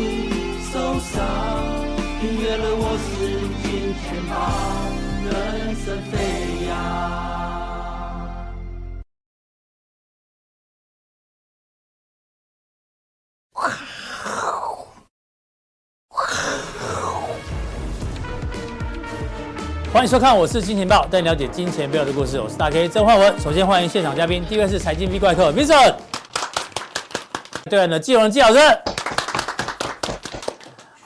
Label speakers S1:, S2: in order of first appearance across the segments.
S1: 你受伤，订阅了我是金钱豹，人生飞扬。
S2: 欢迎收看，我是金钱豹，带你了解金钱背后的故事。我是大 K 曾焕文。首先欢迎现场嘉宾，第一位是财经 V 怪客 Vincent，对岸的季荣季老师。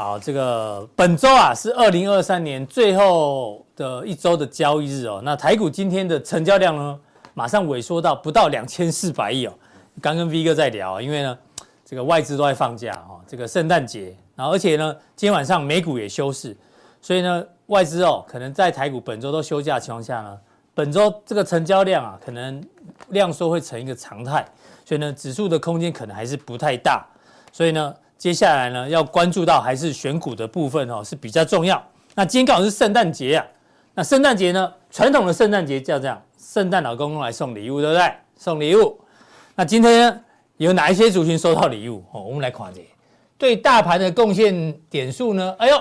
S2: 好，这个本周啊是二零二三年最后的一周的交易日哦。那台股今天的成交量呢，马上萎缩到不到两千四百亿哦。刚跟 V 哥在聊，因为呢这个外资都在放假哦，这个圣诞节，然后而且呢今天晚上美股也休市，所以呢。外资哦，可能在台股本周都休假的情况下呢，本周这个成交量啊，可能量缩会成一个常态，所以呢，指数的空间可能还是不太大，所以呢，接下来呢，要关注到还是选股的部分哦，是比较重要。那今天刚好是圣诞节啊，那圣诞节呢，传统的圣诞节叫这样，圣诞老公公来送礼物，对不对？送礼物。那今天呢，有哪一些族群收到礼物？哦，我们来看这，对大盘的贡献点数呢？哎呦！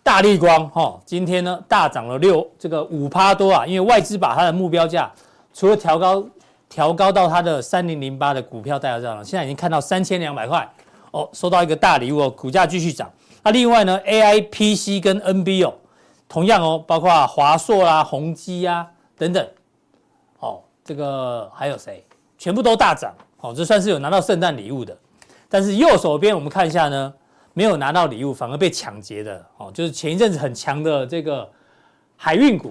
S2: 大立光哈，今天呢大涨了六这个五趴多啊，因为外资把它的目标价除了调高调高到它的三零零八的股票代号上了，现在已经看到三千两百块哦，收到一个大礼物哦，股价继续涨。那另外呢，AI PC 跟 NB 哦，同样哦，包括华硕啦、宏基啊等等，哦，这个还有谁？全部都大涨哦，这算是有拿到圣诞礼物的。但是右手边我们看一下呢。没有拿到礼物，反而被抢劫的哦，就是前一阵子很强的这个海运股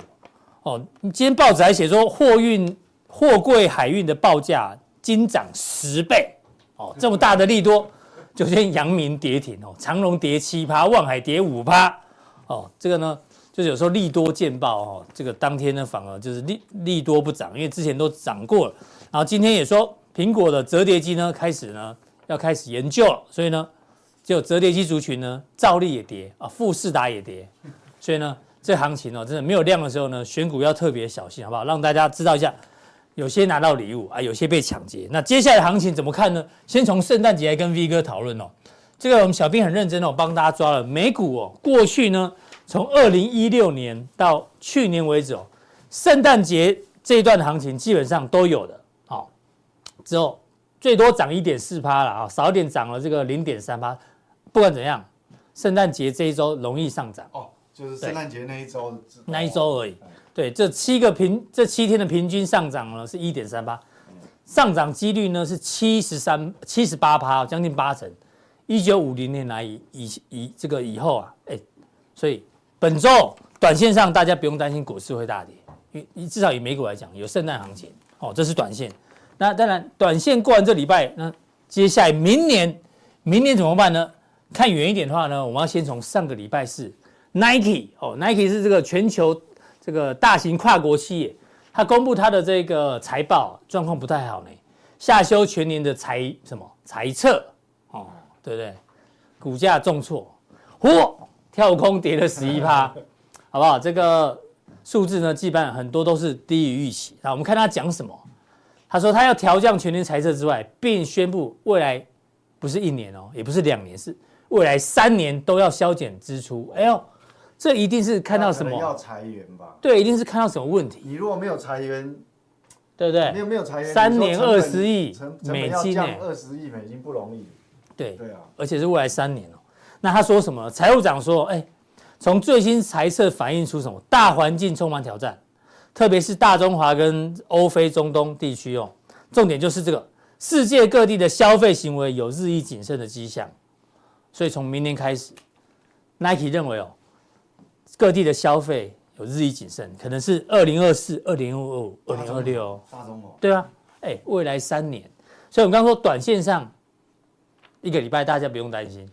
S2: 哦。今天报纸还写说，货运货柜海运的报价惊涨十倍哦，这么大的利多，就先阳明跌停哦，长隆跌七趴，万海跌五趴哦。这个呢，就是有时候利多见报哦，这个当天呢反而就是利利多不涨，因为之前都涨过了。然后今天也说，苹果的折叠机呢开始呢要开始研究了，所以呢。就折叠机族群呢，照例也跌啊，富士达也跌，所以呢，这行情哦，真的没有量的时候呢，选股要特别小心，好不好？让大家知道一下，有些拿到礼物啊，有些被抢劫。那接下来的行情怎么看呢？先从圣诞节来跟 V 哥讨论哦。这个我们小兵很认真哦，帮大家抓了美股哦，过去呢，从二零一六年到去年为止哦，圣诞节这一段的行情基本上都有的，好，之后最多涨一点四趴了啊，少一点涨了这个零点三趴。不管怎样，圣诞节这一周容易上涨
S3: 哦，就是圣诞节那一周，
S2: 那一周而已。对，这七个平这七天的平均上涨呢是一点三八，上涨几率呢是七十三七十八趴，将近八成。一九五零年来以以以这个以后啊，哎，所以本周短线上大家不用担心股市会大跌，因为至少以美股来讲有圣诞行情哦，这是短线。那当然，短线过完这礼拜，那接下来明年明年怎么办呢？看远一点的话呢，我们要先从上个礼拜四，Nike 哦，Nike 是这个全球这个大型跨国企业，它公布它的这个财报状况不太好呢，下修全年的财什么财测哦，对不对？股价重挫，嚯，跳空跌了十一趴，好不好？这个数字呢，基本上很多都是低于预期。那我们看他讲什么？他说他要调降全年财测之外，并宣布未来不是一年哦，也不是两年，是。未来三年都要削减支出，哎呦，这一定是看到什么？
S3: 要裁员吧？
S2: 对，一定是看到什么问题。
S3: 你如果没有裁员，
S2: 对不对？
S3: 没有没有裁员，
S2: 三年二十亿美金呢？
S3: 二十亿美金不容易。
S2: 对对啊，而且是未来三年哦。那他说什么？财务长说，哎，从最新财测反映出什么？大环境充满挑战，特别是大中华跟欧非中东地区哦。重点就是这个，世界各地的消费行为有日益谨慎的迹象。所以从明年开始，Nike 认为哦，各地的消费有日益谨慎，可能是二零二四、二零二五、二零二六。
S3: 大中国。
S2: 对啊，哎，未来三年，所以我们刚刚说短线上一个礼拜大家不用担心，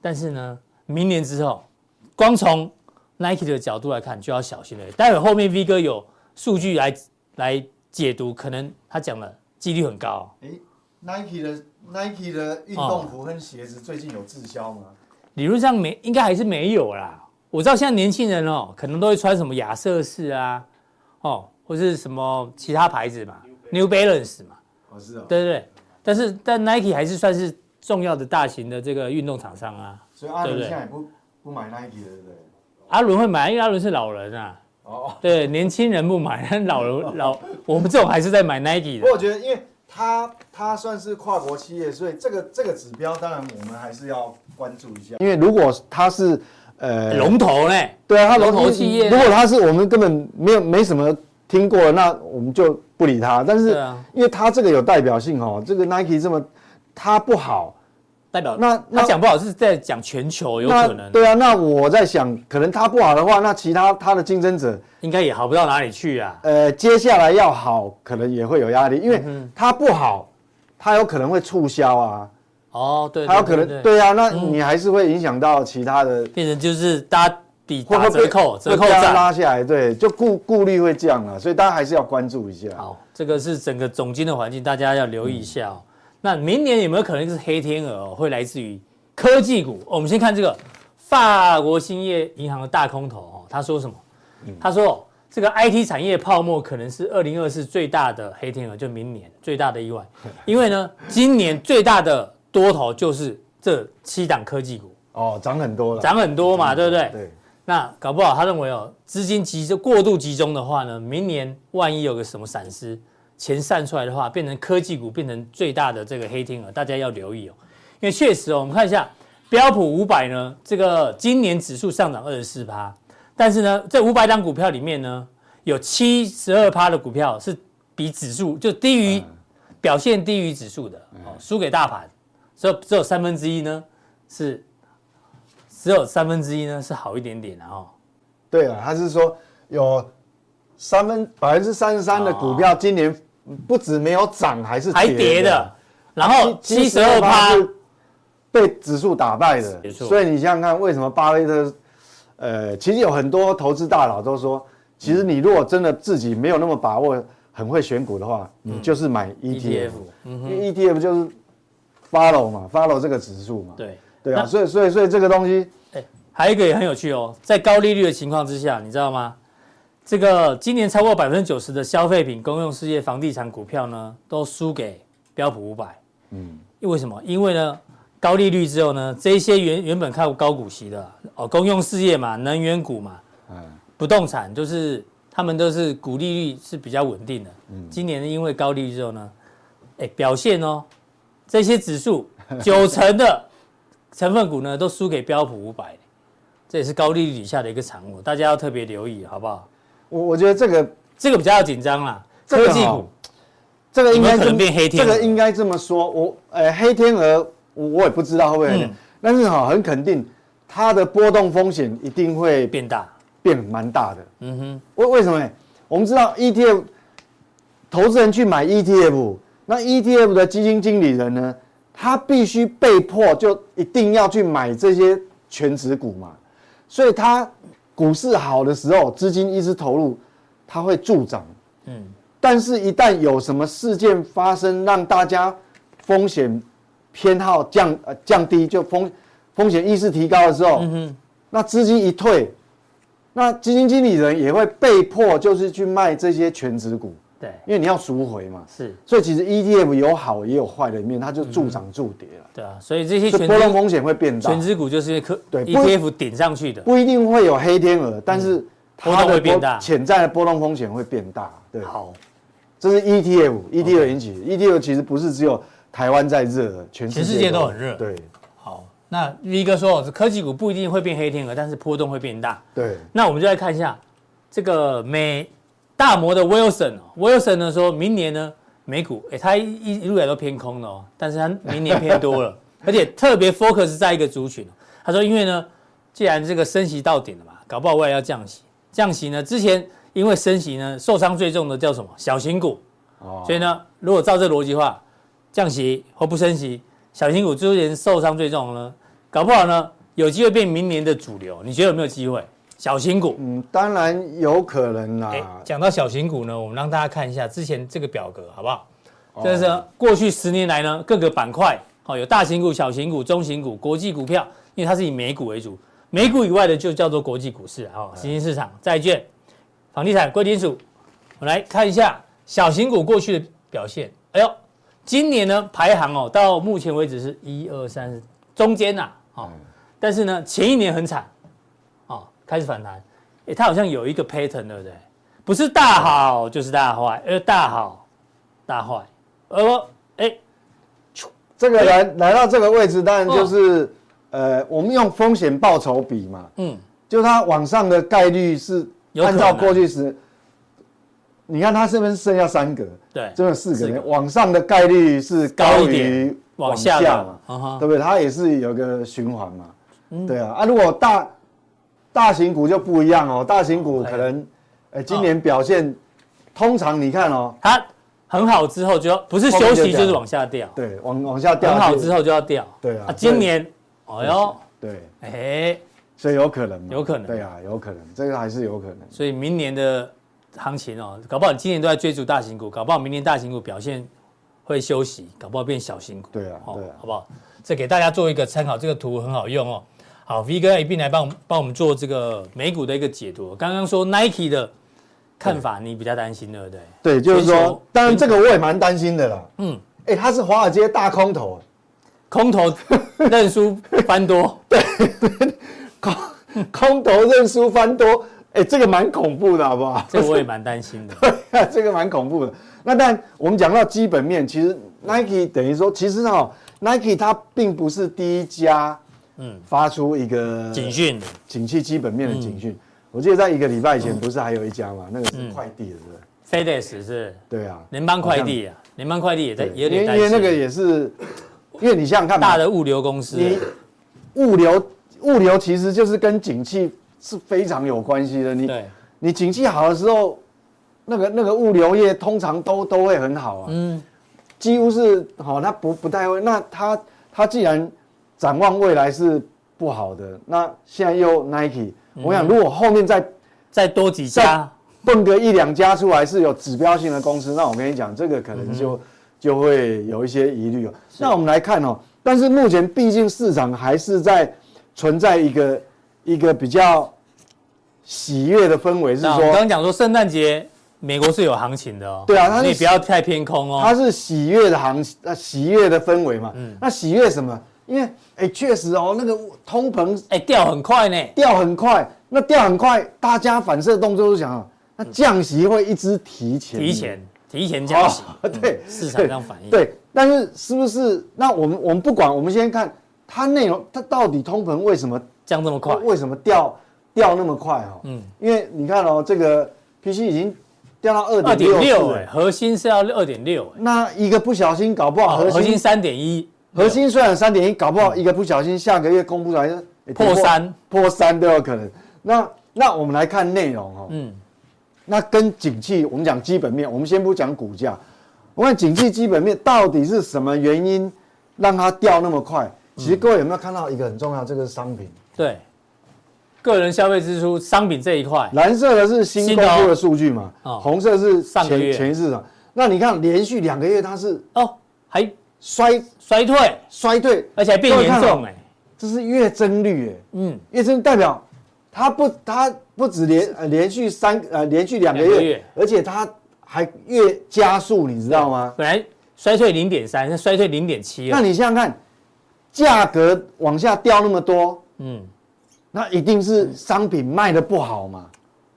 S2: 但是呢，明年之后，光从 Nike 的角度来看就要小心了。待会后面 V 哥有数据来来解读，可能他讲的几率很高。哎
S3: ，Nike 的。Nike 的运动服跟鞋子最近有滞销吗？
S2: 理论上没，应该还是没有啦。我知道现在年轻人哦，可能都会穿什么亚瑟士啊，哦，或是什么其他牌子嘛，New Balance 嘛。
S3: 哦，是哦。
S2: 对对对，但是但 Nike 还是算是重要的大型的这个运动厂商啊。
S3: 所以阿伦现在也不不买 Nike 了，对不对？
S2: 阿伦会买，因为阿伦是老人啊。哦，对，年轻人不买，但 老人老我们这种还是在买 Nike 的。
S3: 不过我觉得，因为它它算是跨国企业，所以这个这个指标，当然我们还是要关注一下。因为如果它是呃
S2: 龙头呢？
S3: 对啊，它龙
S2: 头企业。
S3: 如果它是我们根本没有没什么听过，那我们就不理它。但是因为它这个有代表性哦，这个 Nike 这么它不好。
S2: 代表那他讲不好是在讲全球有可能。
S3: 对啊，那我在想，可能他不好的话，那其他他的竞争者
S2: 应该也好不到哪里去啊。
S3: 呃，接下来要好，可能也会有压力，因为他不好，他有可能会促销啊。
S2: 哦，对，
S3: 他有可能对啊，那你还是会影响到其他的，
S2: 变成就是大家比打折扣，折扣
S3: 再拉下来，对，就顾顾虑会降了，所以大家还是要关注一下。
S2: 好，这个是整个总经的环境，大家要留意一下哦。那明年有没有可能是黑天鹅哦？会来自于科技股？我们先看这个法国兴业银行的大空头哦，他说什么？他说这个 IT 产业泡沫可能是二零二四最大的黑天鹅，就明年最大的意外。因为呢，今年最大的多头就是这七档科技股
S3: 哦，涨很多了，
S2: 涨很多嘛，对不对？
S3: 对。
S2: 那搞不好他认为哦，资金集中过度集中的话呢，明年万一有个什么闪失。钱散出来的话，变成科技股变成最大的这个黑天鹅，大家要留意哦。因为确实哦，我们看一下标普五百呢，这个今年指数上涨二十四趴，但是呢，这五百档股票里面呢，有七十二趴的股票是比指数就低于表现低于指数的哦，输给大盘，所以只有三分之一呢是只有三分之一呢是好一点点的哦。
S3: 对啊，他是说有三分百分之三十三的股票今年。不止没有涨，还是
S2: 还跌的，然后七十二趴
S3: 被指数打败的，所以你想想看，为什么巴菲特，呃，其实有很多投资大佬都说，其实你如果真的自己没有那么把握，很会选股的话，你就是买 ETF，因为 ETF 就是 follow 嘛，follow 这个指数嘛，
S2: 对
S3: 对啊，所以所以所以这个东西，
S2: 哎，还有一个也很有趣哦，在高利率的情况之下，你知道吗？这个今年超过百分之九十的消费品、公用事业、房地产股票呢，都输给标普五百。嗯，因为什么？因为呢，高利率之后呢，这些原原本靠高股息的哦，公用事业嘛，能源股嘛，嗯，不动产就是他们都是股利率是比较稳定的。嗯，今年因为高利率之后呢，哎，表现哦，这些指数 九成的成分股呢，都输给标普五百，这也是高利率底下的一个产物，大家要特别留意，好不好？
S3: 我我觉得这个
S2: 这个比较要紧张啦，科技股，
S3: 这个应该
S2: 可能变黑天鹅，
S3: 这个应该这么说，我呃黑天鹅我我也不知道会不会，但是哈很肯定它的波动风险一定会
S2: 变大，
S3: 变蛮大的。嗯哼，为为什么呢？我们知道 ETF 投资人去买 ETF，那 ETF 的基金经理人呢，他必须被迫就一定要去买这些全值股嘛，所以他。股市好的时候，资金一直投入，他会助长。嗯，但是，一旦有什么事件发生，让大家风险偏好降呃降低，就风风险意识提高的时候，嗯，那资金一退，那基金经理人也会被迫就是去卖这些全值股。
S2: 对，
S3: 因为你要赎回嘛，
S2: 是，
S3: 所以其实 ETF 有好也有坏的一面，它就助涨助跌了。
S2: 对啊，所以这些
S3: 波动风险会变大。
S2: 权值股就是科对 ETF 顶上去的，
S3: 不一定会有黑天鹅，但是它的潜在的波动风险会变大。对，
S2: 好，
S3: 这是 ETF，ETF 引起的。ETF 其实不是只有台湾在热，全
S2: 全世界都很热。
S3: 对，
S2: 好，那 V 哥说，科技股不一定会变黑天鹅，但是波动会变大。
S3: 对，
S2: 那我们就来看一下这个美。大摩的 Wilson，Wilson 呢说，明年呢美股，哎，他一一路来都偏空的哦，但是他明年偏多了，而且特别 focus 在一个族群。他说，因为呢，既然这个升息到顶了嘛，搞不好未来要降息，降息呢之前因为升息呢受伤最重的叫什么小型股，哦，所以呢，如果照这逻辑的话，降息或不升息，小型股之前受伤最重呢，搞不好呢有机会变明年的主流，你觉得有没有机会？小型股，
S3: 嗯，当然有可能啦。
S2: 讲到小型股呢，我们让大家看一下之前这个表格，好不好？这是过去十年来呢各个板块，好，有大型股、小型股、中型股、国际股票，因为它是以美股为主，美股以外的就叫做国际股市，好，新兴市场、债券、房地产、贵金属。我们来看一下小型股过去的表现。哎呦，今年呢排行哦，到目前为止是一二三，中间呐、啊，哦，嗯、但是呢前一年很惨，哦，开始反弹，哎，它好像有一个 pattern 对不对？不是大好就是大坏，而大好大坏，呃哎，
S3: 这个来来到这个位置，当然就是、哦、呃，我们用风险报酬比嘛，嗯，就它往上的概率是按照过去时。你看它是不是剩下三个？对，这个四格，往上的概率是高于往下嘛？对不对？它也是有个循环嘛？对啊，啊，如果大大型股就不一样哦，大型股可能，哎，今年表现，通常你看哦，
S2: 它很好之后就要不是休息就是往下掉，
S3: 对，往往下掉，
S2: 很好之后就要掉，
S3: 对啊，
S2: 今年，哎呦，
S3: 对，哎，所以有可能，
S2: 有可能，
S3: 对啊，有可能，这个还是有可能，
S2: 所以明年的。行情哦，搞不好你今年都在追逐大型股，搞不好明年大型股表现会休息，搞不好变小型股。
S3: 对啊，对啊，
S2: 好不好？这给大家做一个参考，这个图很好用哦。好，V 哥一并来帮我们帮我们做这个美股的一个解读。刚刚说 Nike 的看法，你比较担心，对不对？
S3: 对，就是说，当然这个我也蛮担心的啦。嗯，哎，他是华尔街大空头，
S2: 空头认输翻多，
S3: 对，空空头认输翻多。哎，这个蛮恐怖的，好不好？
S2: 这个我也蛮担心的。
S3: 对，这个蛮恐怖的。那但我们讲到基本面，其实 Nike 等于说，其实哈，Nike 它并不是第一家，嗯，发出一个
S2: 警讯、
S3: 景气基本面的警讯。我记得在一个礼拜以前，不是还有一家嘛？那个是快递的，是
S2: 不是？FedEx 是。
S3: 对啊，
S2: 联邦快递啊，联邦快递也在也。
S3: 因为那个也是，因为你想想看，
S2: 大的物流公司，
S3: 你物流物流其实就是跟景气。是非常有关系的。你对你景气好的时候，那个那个物流业通常都都会很好啊。嗯，几乎是好，它不不太会。那它它既然展望未来是不好的，那现在又 Nike，我想如果后面再
S2: 再多几家，
S3: 蹦个一两家出来是有指标性的公司，那我跟你讲，这个可能就就会有一些疑虑哦。那我们来看哦，但是目前毕竟市场还是在存在一个一个比较。喜悦的氛围是说，
S2: 我刚刚讲说圣诞节美国是有行情的哦。
S3: 对啊，
S2: 你不要太偏空哦。
S3: 它是喜悦的行，呃，喜悦的氛围嘛。嗯。那喜悦什么？因为哎，确实哦，那个通膨
S2: 哎掉很快呢，
S3: 掉很快。那掉很快，大家反射动作都想，那降息会一直提前，
S2: 提前，提前降息。
S3: 对，
S2: 市场上反应。
S3: 对，但是是不是？那我们我们不管，我们先看它内容，它到底通膨为什么
S2: 降这么快？
S3: 为什么掉？掉那么快哈，嗯，因为你看哦，这个 PC 已经掉到二点六，哎，
S2: 核心是要二点六，
S3: 那一个不小心搞不好核
S2: 心三点一，
S3: 核心虽然三点一，搞不好一个不小心下个月公布出来
S2: 破三，
S3: 破三都有可能。那那我们来看内容哦，嗯，那跟景气，我们讲基本面，我们先不讲股价，我看景气基本面到底是什么原因让它掉那么快？其实各位有没有看到一个很重要，这个是商品，
S2: 对。个人消费支出商品这一块，
S3: 蓝色的是新公布的数据嘛？哦，红色是上个月市场。那你看连续两个月它是
S2: 哦，还
S3: 衰
S2: 衰退
S3: 衰退，
S2: 而且还变严重哎，
S3: 这是月增率哎，嗯，月增代表它不它不止连呃连续三呃连续两个月，而且它还越加速，你知道吗？
S2: 本来衰退零点三，现在衰退零点七。
S3: 那你想想看，价格往下掉那么多，嗯。那一定是商品卖的不好嘛？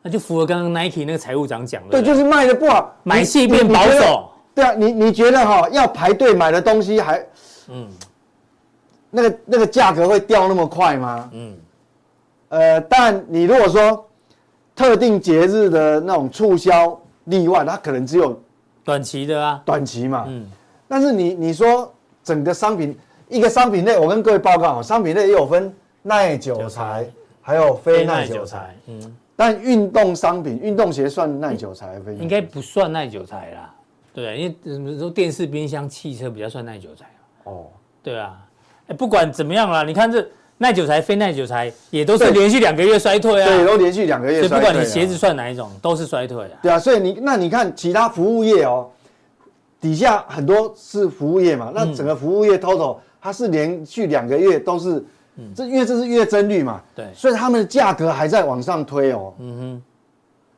S2: 那就符合刚刚 Nike 那个财务长讲的。
S3: 对，就是卖的不好，
S2: 买气变保守。
S3: 对啊，你你觉得哈，要排队买的东西还，嗯，那个那个价格会掉那么快吗？嗯，呃，但你如果说特定节日的那种促销例外，它可能只有
S2: 短期的啊，
S3: 短期嘛。嗯，但是你你说整个商品一个商品类，我跟各位报告，商品类也有分。耐久材，还有非耐久材。嗯，但运动商品，运动鞋算耐久材还非？
S2: 应该不算耐久材啦。对，因为说电视、冰箱、汽车比较算耐久材。哦，对啊。哎，不管怎么样啦，你看这耐久材、非耐久材也都是连续两个月衰退啊。
S3: 对，都连续两个月衰退。
S2: 所以不管你鞋子算哪一种，都是衰退啊。
S3: 对啊，所以你那你看其他服务业哦，底下很多是服务业嘛，那整个服务业 total 它是连续两个月都是。这因为这是月增率嘛，对，所以他们的价格还在往上推哦。嗯哼，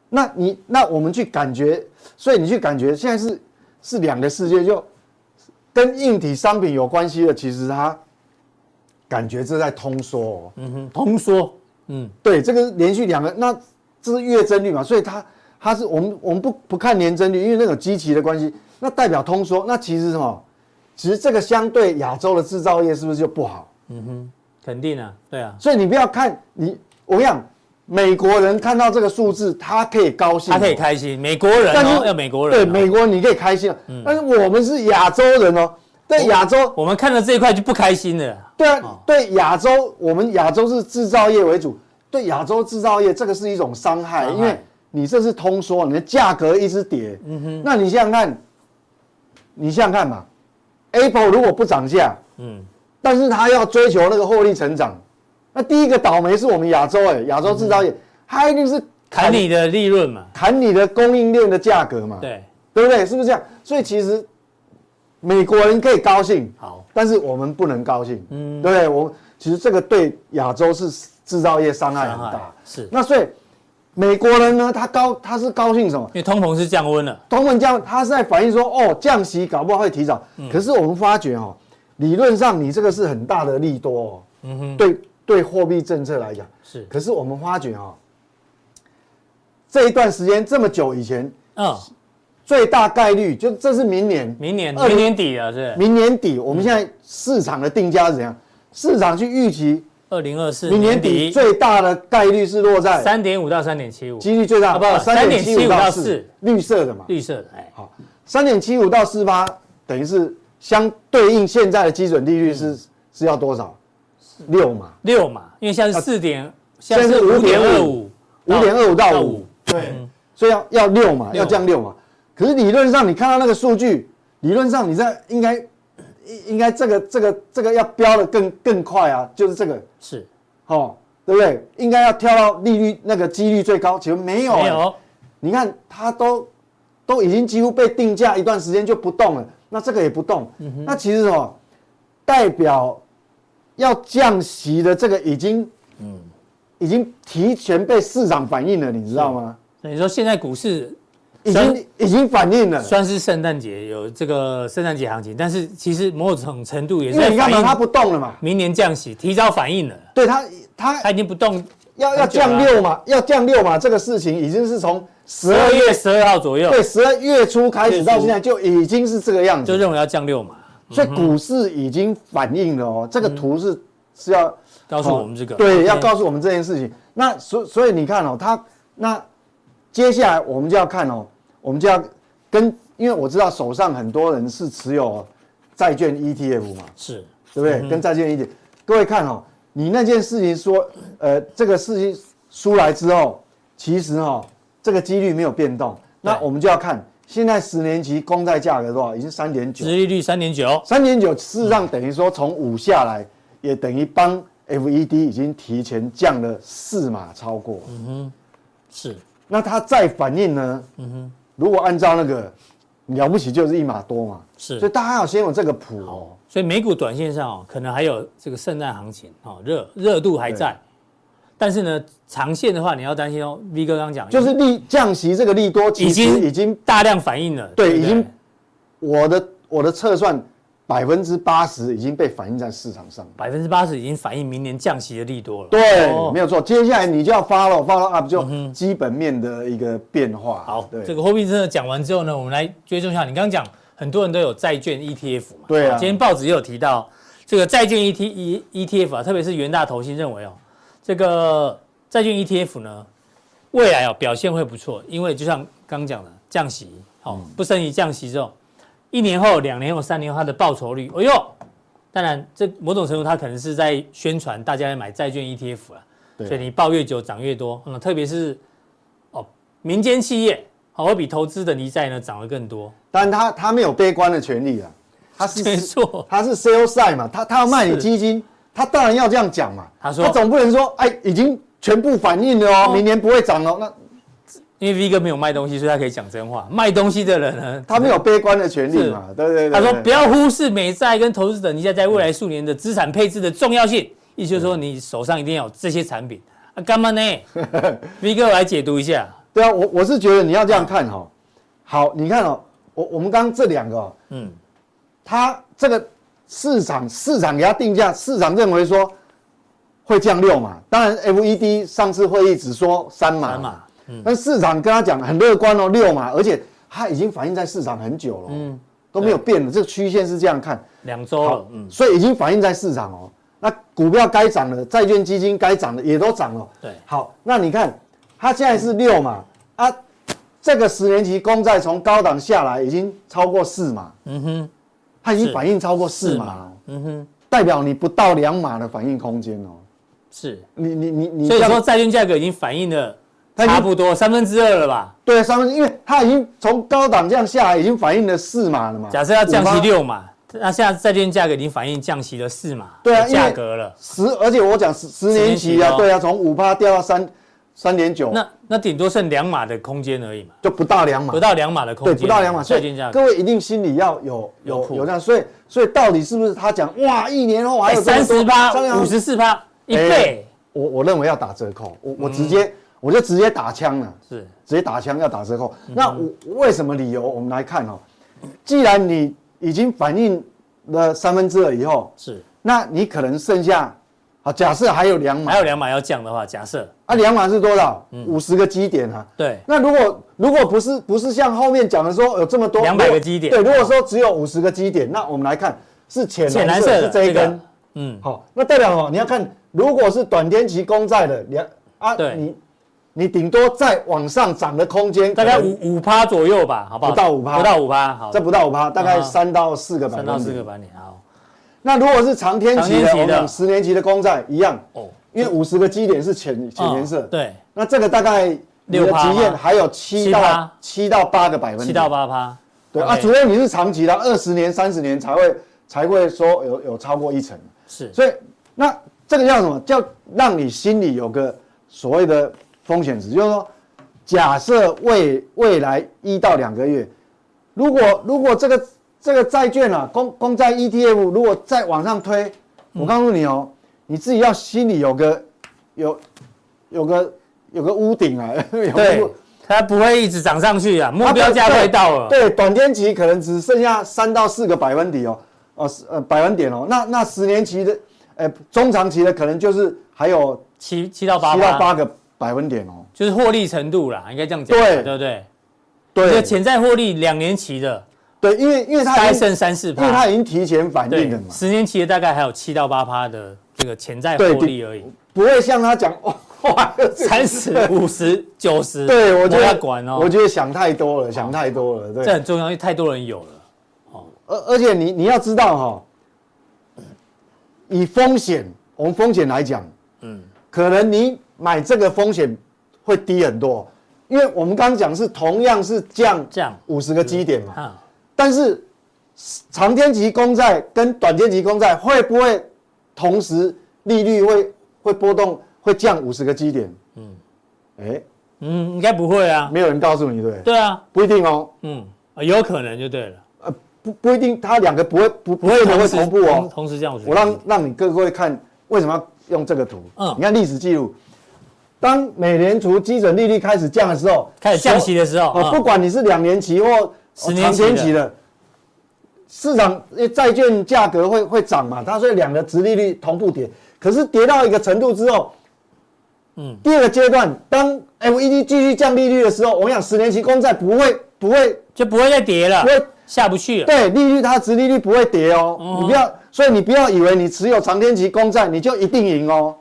S3: 那你那我们去感觉，所以你去感觉现在是是两个世界，就跟硬体商品有关系的，其实它感觉这在通缩、哦。
S2: 嗯哼，通缩。嗯，
S3: 对，这个连续两个，那这是月增率嘛，所以它它是我们我们不不看年增率，因为那种基期的关系，那代表通缩。那其实什么？其实这个相对亚洲的制造业是不是就不好？
S2: 嗯哼，肯定啊，对啊。
S3: 所以你不要看你，我跟你讲，美国人看到这个数字，他可以高兴，
S2: 他可以开心。美国人、哦，但是要美国人、哦，
S3: 对美国人你可以开心，嗯、但是我们是亚洲人哦，对亚洲
S2: 我，我们看到这一块就不开心了。
S3: 对啊，哦、对亚洲，我们亚洲是制造业为主，对亚洲制造业这个是一种伤害，伤害因为你这是通缩，你的价格一直跌。嗯哼，那你想想看，你想想看嘛，Apple 如果不涨价，嗯，但是他要追求那个获利成长。那第一个倒霉是我们亚洲哎，亚洲制造业，它一定是
S2: 砍你的利润嘛，
S3: 砍你的供应链的价格嘛，
S2: 对，
S3: 对不对？是不是这样？所以其实美国人可以高兴，
S2: 好，
S3: 但是我们不能高兴，嗯，对不对？我其实这个对亚洲是制造业伤害很大，
S2: 是。
S3: 那所以美国人呢，他高他是高兴什么？
S2: 因为通膨是降温了，
S3: 通膨降，他是在反映说，哦，降息搞不好会提早。可是我们发觉哦，理论上你这个是很大的利多哦，嗯哼，对。对货币政策来讲
S2: 是，
S3: 可是我们发觉啊，这一段时间这么久以前，嗯，最大概率就这是明年，
S2: 明年明年底了，是
S3: 明年底。我们现在市场的定价是怎样？市场去预期
S2: 二零二四
S3: 明年底最大的概率是落在
S2: 三点五到三点七五，
S3: 几率最大，
S2: 不三点七五到四，
S3: 绿色的嘛，
S2: 绿色的，哎，
S3: 好，三点七五到四八，等于是相对应现在的基准利率是是要多少？六嘛，
S2: 六嘛，因为现在是四点，现在是五点二五，
S3: 五点二五。到五，对，所以要要六嘛，要降六嘛。可是理论上你看到那个数据，理论上你在应该应应该这个这个这个要飙的更更快啊，就是这个。
S2: 是，
S3: 哦，对不对？应该要跳到利率那个几率最高，其实没有，没有。你看它都都已经几乎被定价一段时间就不动了，那这个也不动，那其实什么代表？要降息的这个已经，嗯，已经提前被市场反映了，你知道吗？
S2: 等于说现在股市
S3: 已经已经反映了，
S2: 算是圣诞节有这个圣诞节行情，但是其实某种程度也是
S3: 因为你看嘛，它不动了嘛，
S2: 明年降息提早反应了，
S3: 对它它
S2: 它已经不动，
S3: 要要降六嘛，要降六嘛，这个事情已经是从
S2: 十二月十二号左右，
S3: 对，十二月初开始到现在就已经是这个样子，
S2: 就认为要降六嘛。
S3: 所以股市已经反映了哦，这个图是是要
S2: 告诉我们这个，
S3: 对，要告诉我们这件事情。那所所以你看哦，它那接下来我们就要看哦，我们就要跟，因为我知道手上很多人是持有债券 ETF 嘛，
S2: 是，
S3: 对不对？跟债券 ETF，各位看哦，你那件事情说，呃，这个事情出来之后，其实哈，这个几率没有变动，那我们就要看。现在十年期公债价格多少？已经三点九，
S2: 殖利率三点九，
S3: 三点九，事实上等于说从五下来，也等于帮 FED 已经提前降了四码超过。嗯哼，
S2: 是。
S3: 那它再反应呢？嗯哼，如果按照那个了不起就是一码多嘛。
S2: 是。
S3: 所以大家要先有这个谱哦。
S2: 所以美股短线上哦，可能还有这个圣诞行情哦，热热度还在。但是呢，长线的话，你要担心哦。V 哥刚刚讲，
S3: 就是利降息这个利多，
S2: 已经已经大量反映了。
S3: 对，已经我的我的测算，百分之八十已经被反映在市场上。
S2: 百分之八十已经反映明年降息的利多了。
S3: 对，没有错。接下来你就要 follow follow up，就基本面的一个变化。
S2: 好，对，这个货币政策讲完之后呢，我们来追踪一下。你刚刚讲很多人都有债券 ETF 嘛？
S3: 对啊。
S2: 今天报纸也有提到这个债券 E T E ETF 啊，特别是元大投信认为哦。这个债券 ETF 呢，未来哦表现会不错，因为就像刚讲的降息，哦不升息降息之后，一年后、两年后、三年后它的报酬率，哎呦，当然这某种程度它可能是在宣传大家要买债券 ETF 了，对所以你抱越久涨越多，嗯，特别是哦民间企业，好会比投资的离债呢涨得更多，
S3: 但他他没有悲观的权利啊，他是
S2: 没错，
S3: 他是 sell side 嘛，他他要卖你基金。他当然要这样讲嘛，他说他总不能说，哎，已经全部反映了哦，明年不会涨哦。那
S2: 因为 V 哥没有卖东西，所以他可以讲真话。卖东西的人呢，
S3: 他没有悲观的权利嘛，对对对。
S2: 他说不要忽视美债跟投资等一下在未来数年的资产配置的重要性，意思就是说你手上一定要有这些产品啊，干嘛呢？V 哥我来解读一下。
S3: 对啊，我我是觉得你要这样看哈。好，你看哦，我我们刚刚这两个，嗯。他这个市场市场给它定价，市场认为说会降六嘛，当然 FED 上次会议只说三码，
S2: 三嘛，嗯，
S3: 但市场跟他讲很乐观哦，六嘛，而且它已经反映在市场很久了，嗯，都没有变的，这个曲线是这样看，
S2: 两周了，嗯，
S3: 所以已经反映在市场哦。那股票该涨的，债券基金该涨的也都涨了。
S2: 对，
S3: 好，那你看它现在是六嘛，啊，这个十年期公债从高档下来已经超过四嘛，嗯哼，它已经反应超过四码了，嗯哼，代表你不到两码的反应空间哦。
S2: 是，
S3: 你你你你，
S2: 所以说债券价格已经反映了差不多三分之二了吧？
S3: 对，三分之，因为它已经从高档这样下来，已经反映了四码了嘛。
S2: 假设要降息六码。那现在债券价格已经反映降息了四码，对啊，价格了
S3: 十，而且我讲十十年期啊，对啊，从五趴掉到三三点九，
S2: 那那顶多剩两码的空间而已嘛，
S3: 就不到两码，
S2: 不到两码的空间，
S3: 对，不到两码，债券价格，各位一定心里要有有有这样，所以所以到底是不是他讲哇，一年后还有
S2: 三十八、五十四趴一倍？
S3: 我我认为要打折扣，我我直接我就直接打枪了，是。直接打枪要打折扣。那我为什么理由？我们来看哦，既然你已经反映。了三分之二以后
S2: 是，
S3: 那你可能剩下，好，假设还有两码，
S2: 还有两码要降的话，假设
S3: 啊，两码是多少？五十个基点啊。
S2: 对。
S3: 那如果如果不是不是像后面讲的说有这么多
S2: 两百个基点，
S3: 对，如果说只有五十个基点，那我们来看是浅蓝色是这一根，嗯，好，那代表哦，你要看如果是短天期公债的两啊，对，你。你顶多再往上涨的空间
S2: 大概五五趴左右吧，好不好？
S3: 不到五趴，
S2: 不到五趴，好，
S3: 这不到五趴，大概三到四个百分点。
S2: 三到四个百分点，好。
S3: 那如果是长天期的，我们十年期的公债一样哦，因为五十个基点是浅浅颜色，对。那这个大概你的经验，还有七到七到八个百分点，
S2: 七到八趴。
S3: 对啊，除非你是长期的，二十年、三十年才会才会说有有超过一成。
S2: 是，
S3: 所以那这个叫什么？叫让你心里有个所谓的。风险值就是说，假设未未来一到两个月，如果如果这个这个债券啊，公公债 ETF 如果再往上推，我告诉你哦，你自己要心里有个有有个有个屋顶啊，
S2: 对，它不会一直涨上去啊，目标价快到了，
S3: 对，短天期可能只剩下三到四个百分点哦，哦呃百分点哦，那那十年期的，呃中长期的可能就是还有
S2: 七七到八
S3: 七到八个。百分点哦，
S2: 就是获利程度啦，应该这样讲，
S3: 对
S2: 对不对？
S3: 对，
S2: 这潜在获利两年期的，
S3: 对，因为因为它
S2: 还剩三四趴，
S3: 因为它已经提前反映了嘛。
S2: 十年期的大概还有七到八趴的这个潜在获利而已，
S3: 不会像他讲 哇，
S2: 三十 五十九十，
S3: 对我觉得
S2: 管哦，
S3: 我觉得想太多了，想太多了，对，
S2: 这很重要，因为太多人有了，
S3: 哦，而而且你你要知道哈，以风险，我们风险来讲，嗯，可能你。买这个风险会低很多，因为我们刚刚讲是同样是降降。五十个基点嘛，但是长天期公债跟短天期公债会不会同时利率会会波动会降五十个基点？嗯，哎，
S2: 嗯，应该不会啊，
S3: 没有人告诉你对？
S2: 对？啊，
S3: 不一定哦，
S2: 嗯，有可能就对了，
S3: 呃，不不一定，它两个不会不不会同时同步哦，
S2: 同时这样，
S3: 我让让你各位看为什么要用这个图，嗯，你看历史记录。当美联储基准利率开始降的时候，
S2: 开始降息的时候，
S3: 不管你是两年期或十年期的，市场债券价格会会涨嘛，它所以两个殖利率同步跌。可是跌到一个程度之后，嗯，第二个阶段，当 FED 继续降利率的时候，我想十年期公债不会不会
S2: 就不会再跌了，
S3: 不会
S2: 下不去了。
S3: 对，利率它殖利率不会跌哦，你不要，所以你不要以为你持有长天期公债你就一定赢哦，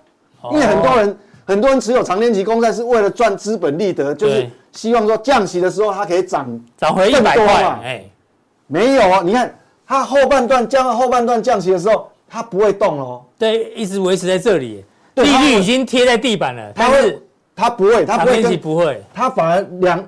S3: 因为很多人。很多人持有长天期公债是为了赚资本利得，就是希望说降息的时候它可以涨
S2: 涨回一百块嘛。哎，
S3: 没有啊，你看它后半段降到后半段降息的时候，它不会动哦。
S2: 对，一直维持在这里，利率已经贴在地板了。
S3: 它会，它不会，它不
S2: 会。期不会，
S3: 它反而两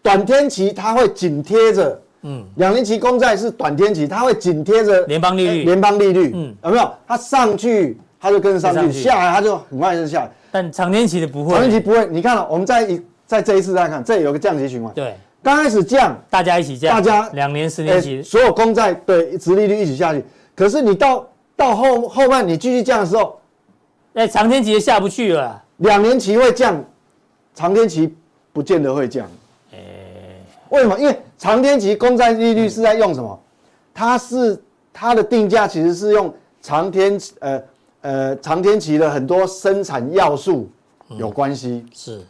S3: 短天期它会紧贴着，嗯，两年期公债是短天期，它会紧贴着
S2: 联邦利率，
S3: 联邦利率，嗯，有没有？它上去它就跟着上去，下来它就很快就下来。
S2: 但长天期的不会，
S3: 长天期不会。你看了，我们在一在这一次再看，这里有个降息循环。
S2: 对，
S3: 刚开始降，
S2: 大家一起降，
S3: 大家
S2: 两年、十年期，
S3: 所有公债对殖利率一起下去。可是你到到后后半，你继续降的时候，
S2: 哎，长天期也下不去了。
S3: 两年期会降，长天期不见得会降。哎，为什么？因为长天期公债利率是在用什么？它是它的定价其实是用长天呃呃长天期的很多生产要素有关系，
S2: 嗯、是，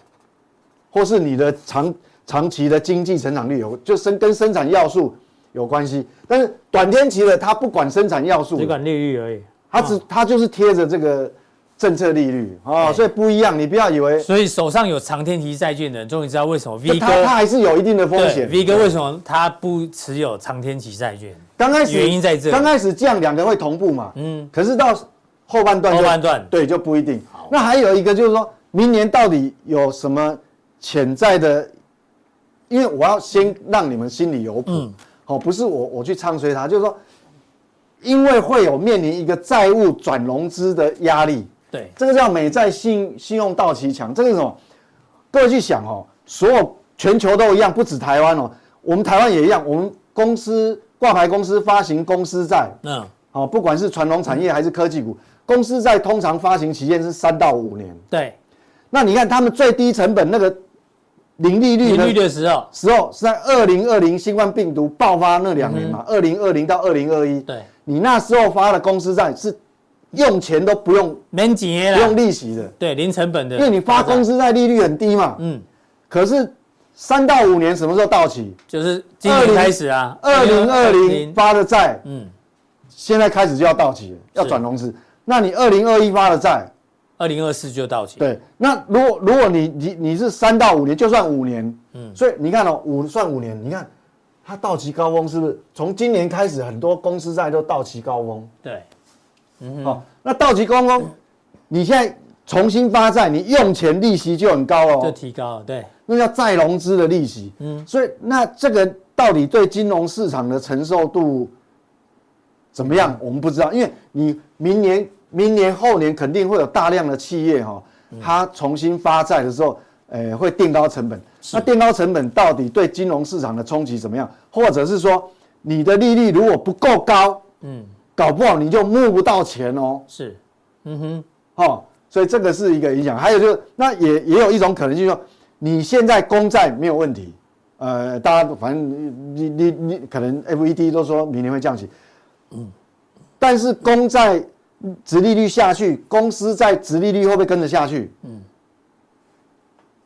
S3: 或是你的长长期的经济成长率有就生跟生产要素有关系，但是短天期的它不管生产要素，
S2: 只管利率而已，
S3: 它只它就是贴着这个。政策利率哦，所以不一样，你不要以为。
S2: 所以手上有长天期债券的人，终于知道为什么 V 哥
S3: 他还是有一定的风险。
S2: V 哥为什么他不持有长天期债券？
S3: 刚开始
S2: 原因在这，
S3: 刚开始这样两个会同步嘛？嗯。可是到后半段，
S2: 后半段
S3: 对就不一定。那还有一个就是说明年到底有什么潜在的？因为我要先让你们心里有谱，哦，不是我我去唱衰它，就是说，因为会有面临一个债务转融资的压力。
S2: 对，
S3: 这个叫美债信信用到期强，这个是什么？各位去想哦，所有全球都一样，不止台湾哦，我们台湾也一样。我们公司挂牌公司发行公司债，嗯，好，不管是传统产业还是科技股，嗯、公司债通常发行期限是三到五年。
S2: 对，
S3: 那你看他们最低成本那个零利率
S2: 零利率的时候，
S3: 时候是在二零二零新冠病毒爆发那两年嘛，二零二零到二零二一。
S2: 对，
S3: 你那时候发的公司债是。用钱都不用，
S2: 免钱
S3: 不用利息的，
S2: 对，零成本的，
S3: 因为你发公司债利率很低嘛，嗯，可是三到五年什么时候到期？
S2: 就是今年开始啊，
S3: 二零二零发的债，嗯，现在开始就要到期了，要转融资。那你二零二一发的债，
S2: 二零二四就到期。
S3: 对，那如果如果你你你是三到五年，就算五年，嗯，所以你看哦，五算五年，你看它到期高峰是不是从今年开始很多公司债都到期高峰？
S2: 对。
S3: 嗯，好，那到期高峰，你现在重新发债，你用钱利息就很高哦，
S2: 就提高了，对，
S3: 那叫再融资的利息。嗯，所以那这个到底对金融市场的承受度怎么样？我们不知道，因为你明年、明年后年肯定会有大量的企业哈，它重新发债的时候，呃，会垫高成本。那垫高成本到底对金融市场的冲击怎么样？或者是说，你的利率如果不够高，嗯。搞不好你就募不到钱哦。
S2: 是，嗯哼，
S3: 哦，所以这个是一个影响。还有就是，那也也有一种可能性，就是说你现在公债没有问题，呃，大家反正你你你可能 FED 都说明年会降息，嗯，但是公债殖利率下去，公司在殖利率会不会跟着下去？嗯，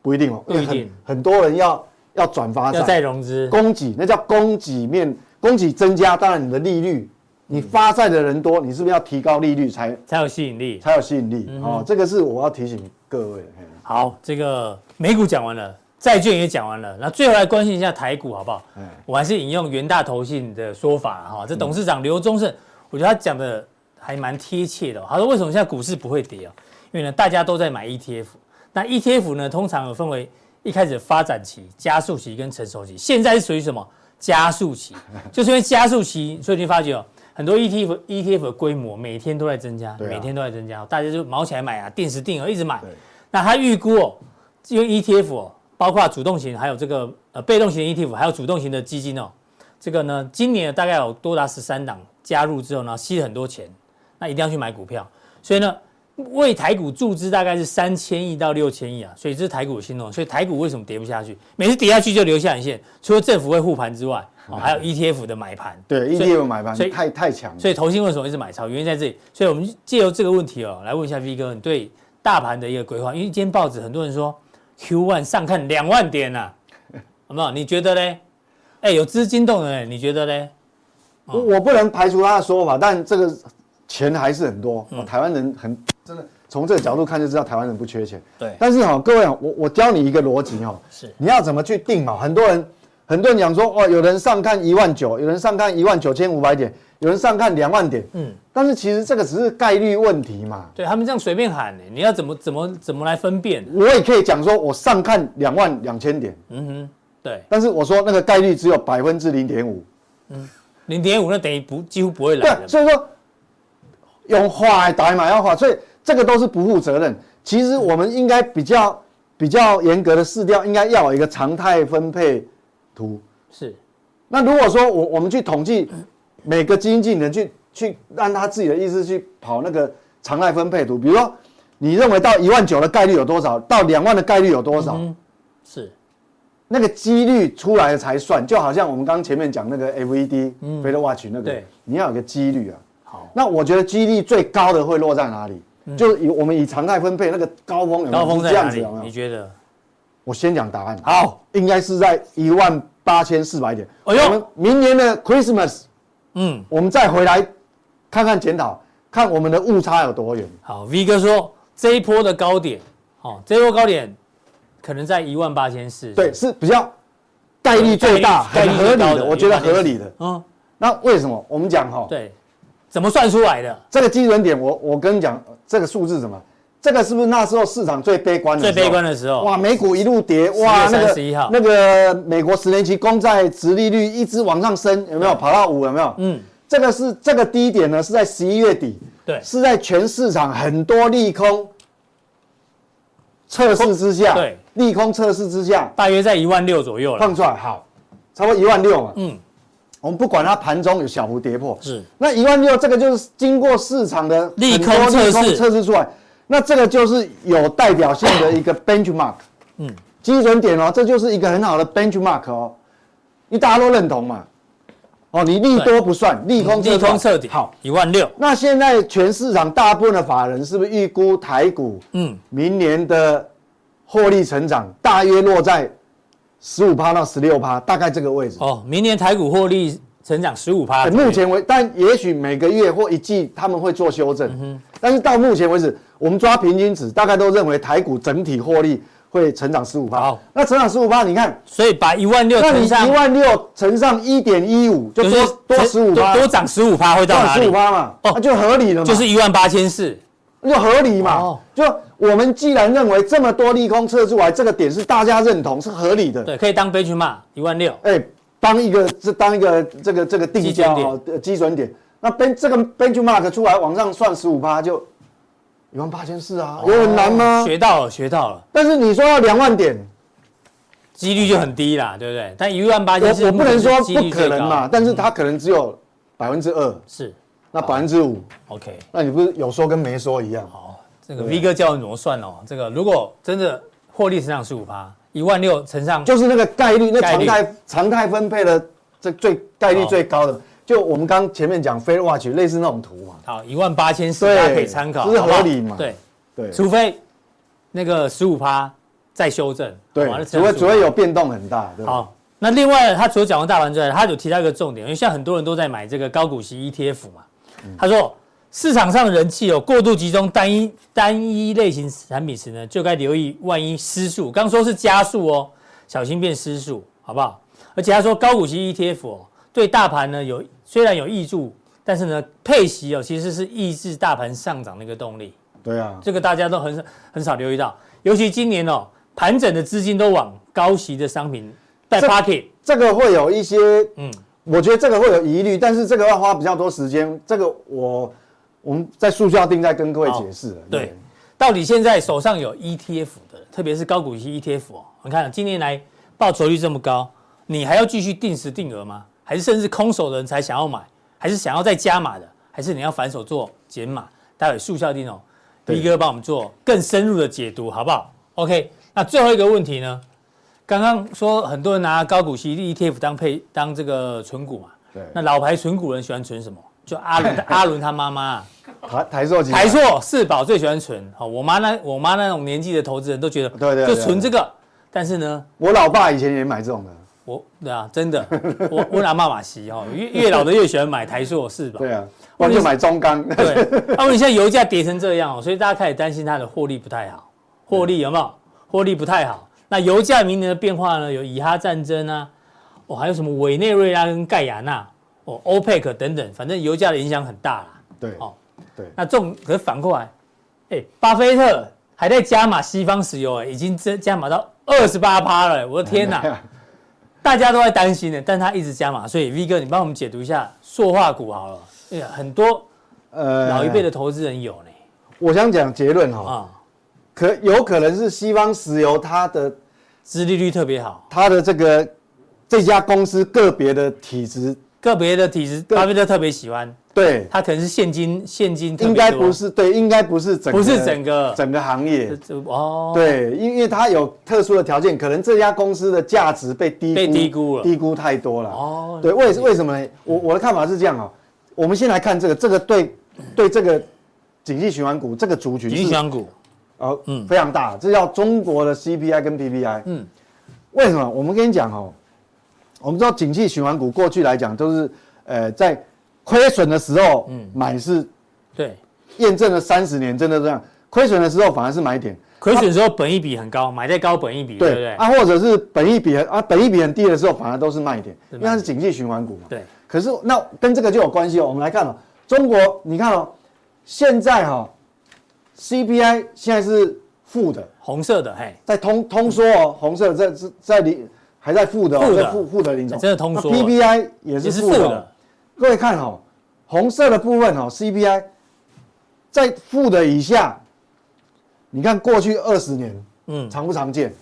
S3: 不一定哦，
S2: 不一定，
S3: 很，多人要要转发债，
S2: 要再融资，
S3: 供给那叫供给面，供给增加，当然你的利率。你发债的人多，你是不是要提高利率才
S2: 才有吸引力？
S3: 才有吸引力、嗯、哦，这个是我要提醒各位。
S2: 好，这个美股讲完了，债券也讲完了，那最后来关心一下台股好不好？嗯、我还是引用元大投信的说法哈，这董事长刘宗盛，我觉得他讲的还蛮贴切的。他说为什么现在股市不会跌啊？因为呢大家都在买 ETF，那 ETF 呢通常有分为一开始发展期、加速期跟成熟期，现在是属于什么？加速期，就是因为加速期，所以你发觉哦。很多 ETF ETF 的规模每天都在增加，每天都在增加，大家就卯起来买啊，定时定额一直买。那他预估哦，因为 ETF 哦，包括主动型，还有这个呃被动型的 ETF，还有主动型的基金哦，这个呢，今年大概有多达十三档加入之后呢，吸了很多钱，那一定要去买股票，所以呢，为台股注资大概是三千亿到六千亿啊，所以这是台股的心动，所以台股为什么跌不下去？每次跌下去就留下影线，除了政府会护盘之外。哦，还有 ETF 的买盘，
S3: 对 ETF 买盘，所以太太强，
S2: 所以投信为什么一直买超？原因在这里。所以我们借由这个问题哦，来问一下 V 哥，你对大盘的一个规划？因为今天报纸很多人说 Q one 上看两万点呐，好不好？你觉得呢？哎，有资金动的，你觉得呢？
S3: 我我不能排除他的说法，但这个钱还是很多。台湾人很真的，从这个角度看就知道台湾人不缺钱。
S2: 对，
S3: 但是哈，各位，我我教你一个逻辑哈，是你要怎么去定嘛？很多人。很多人讲说，哦，有人上看一万九，有人上看一万九千五百点，有人上看两万点，嗯，但是其实这个只是概率问题嘛。
S2: 对他们这样随便喊，你要怎么怎么怎么来分辨？
S3: 我也可以讲说，我上看两万两千点，
S2: 嗯哼，对。
S3: 但是我说那个概率只有百分之零点五，
S2: 嗯，零点五那等于不几乎不会来。
S3: 对，所以说用花打马要画，所以这个都是不负责任。其实我们应该比较比较严格的试调，应该要有一个常态分配。图
S2: 是，
S3: 那如果说我我们去统计每个基金经理人去去按他自己的意思去跑那个常态分配图，比如说你认为到一万九的概率有多少？到两万的概率有多少？
S2: 嗯、是，
S3: 那个几率出来了才算，就好像我们刚前面讲那个 FED、嗯、Fed Watch 那个，你要有个几率啊。好，那我觉得几率最高的会落在哪里？嗯、就以我们以常态分配那个高峰有没有，高峰在哪里？有没有？
S2: 你觉得？
S3: 我先讲答案。
S2: 好，
S3: 应该是在一万八千四百点。哎呦，我们明年的 Christmas，嗯，我们再回来看看检讨，看我们的误差有多远。
S2: 好，V 哥说这一波的高点，哦，这一波高点。可能在一万八千四，
S3: 对，是比较概率最大、很合理的，我觉得合理的。嗯，那为什么？我们讲哈，
S2: 对，怎么算出来的？
S3: 这个基准点，我我跟你讲，这个数字什么？这个是不是那时候市场最悲观的？
S2: 最悲观的时候，
S3: 哇，美股一路跌，哇，那个那个美国十年期公债殖利率一直往上升，有没有跑到五？有没有？嗯，这个是这个低点呢，是在十一月底，
S2: 对，是
S3: 在全市场很多利空测试之下，
S2: 对。
S3: 利空测试之下，
S2: 大约在一万六左右了。
S3: 放出来好，差不多一万六嘛。嗯，我们不管它盘中有小幅跌破，
S2: 是。
S3: 那一万六，这个就是经过市场的
S2: 利空测试。
S3: 测试出来，那这个就是有代表性的一个 benchmark，嗯，基准点哦，这就是一个很好的 benchmark 哦，因为大家都认同嘛。哦，你利多不算，利空
S2: 利空测底
S3: 好。
S2: 一万六。
S3: 那现在全市场大部分的法人是不是预估台股嗯。明年的？获利成长大约落在十五趴到十六趴，大概这个位置。
S2: 哦，明年台股获利成长十五趴。
S3: 目前为，但也许每个月或一季他们会做修正。嗯哼。但是到目前为止，我们抓平均值，大概都认为台股整体获利会成长十五趴。好，那成长十五趴，你看，
S2: 所以把一万六乘上
S3: 一万六乘上一点一五，就多多十五趴，
S2: 多涨十五趴会到哪里？
S3: 十五趴嘛，哦，那就合理了嘛。
S2: 就是一万八千四。
S3: 就合理嘛？哦，就我们既然认为这么多利空测出来，这个点是大家认同，是合理的。
S2: 对，可以当 benchmark 一万六。
S3: 哎，当一个这当一个这个这个定价的基准点。那 ben 这个 benchmark 出来往上算十五趴，就一万八千四啊，有很难吗？
S2: 学到了，学到了。
S3: 但是你说要两万点，
S2: 几率就很低啦，对不对？但一万八千四，
S3: 我不能说不可能嘛，但是它可能只有百分之二。
S2: 是。
S3: 那百分之五
S2: ，OK，
S3: 那你不是有说跟没说一样？
S2: 好，这个 V 哥教你怎么算哦。这个如果真的获利成长十五趴，一万六乘上，
S3: 就是那个概率，那常态常态分配的这最概率最高的，就我们刚前面讲 f a i r watch 类似那种图嘛。
S2: 好，一万八千四，大家可以参考，
S3: 这是合理嘛？
S2: 对对，除非那个十五趴再修正，
S3: 对，除非除非有变动很大。
S2: 好，那另外他除了讲完大盘之外，他有提到一个重点，因为现在很多人都在买这个高股息 ETF 嘛。他说，市场上的人气有过度集中单一单一类型产品时呢，就该留意万一失速。刚说是加速哦，小心变失速，好不好？而且他说高股息 ETF 哦，对大盘呢有虽然有益助，但是呢配息哦其实是抑制大盘上涨的一个动力。
S3: 对啊，
S2: 这个大家都很很少留意到，尤其今年哦盘整的资金都往高息的商品带 pocket，
S3: 这个会有一些嗯。我觉得这个会有疑虑，但是这个要花比较多时间。这个我我们在速效定再跟各位解释。
S2: 对，到底现在手上有 ETF 的，特别是高股息 ETF 哦，你看今年来报酬率这么高，你还要继续定时定额吗？还是甚至空手的人才想要买？还是想要再加码的？还是你要反手做减码？待会速效定哦一哥帮我们做更深入的解读，好不好？OK，那最后一个问题呢？刚刚说很多人拿高股息 ETF 当配当这个存股嘛，对，那老牌存股人喜欢存什么？就阿伦 阿伦他妈妈，
S3: 台台塑
S2: 台塑四宝最喜欢存。好，我妈那我妈那种年纪的投资人都觉得，
S3: 对对，
S2: 就存这个。但是呢，
S3: 我老爸以前也买这种的。
S2: 我，对啊，真的，我我拿妈妈吸哈，越越老的越喜欢买台塑四宝。
S3: 对啊，我就买中钢。
S2: 对，那你现在油价跌成这样哦，所以大家开始担心它的获利不太好，获利有没有？获利不太好。那油价明年的变化呢？有以哈战争啊，哦，还有什么委内瑞拉跟盖亚那，哦，欧佩克等等，反正油价的影响很大啦。
S3: 对，哦，对。
S2: 那这种可是反过来，哎、欸，巴菲特还在加码西方石油，哎，已经增加码到二十八趴了，我的天哪！大家都在担心呢，但他一直加码，所以 V 哥，你帮我们解读一下塑化股好了。哎呀，很多呃老一辈的投资人有呢。
S3: 我想讲结论哈。啊可有可能是西方石油它的
S2: 殖利率特别好，
S3: 它的这个这家公司个别的体质，
S2: 个别的体质，巴菲特特别喜欢，
S3: 对，
S2: 它可能是现金现金
S3: 应该不是对，应该不是整个
S2: 不是整个。
S3: 整个行业。
S2: 哦，
S3: 对，因为它有特殊的条件，可能这家公司的价值被低估
S2: 被低估了，
S3: 低估太多了。
S2: 哦，
S3: 对，为为什么呢？我我的看法是这样哦，我们先来看这个，这个对对这个景气循环股这个族群，
S2: 景气循环股，
S3: 哦，嗯，非常大，这叫中国的 CPI 跟 PPI。嗯，为什么？我们跟你讲哦，我们知道景气循环股过去来讲都是呃在亏损的时候，嗯，买是，
S2: 对，
S3: 验证了三十年，真的这样，亏损的时候反而是买点。
S2: 亏损的时候本益比很高，买在高本益比，对不对？
S3: 啊，或者是本益比啊，本益比很低的时候，反而都是卖点，因为它是景气循环股嘛。
S2: 对。
S3: 可是那跟这个就有关系哦。我们来看哦，中国，你看哦，现在哈，CPI 现在是负的，
S2: 红色的，嘿，
S3: 在通通缩哦，红色在在在零还在负的，负的负负的零种，
S2: 真的通缩。
S3: PPI 也是负的。各位看哦，红色的部分哦，CPI 在负的以下。你看过去二十年，嗯，常不常见？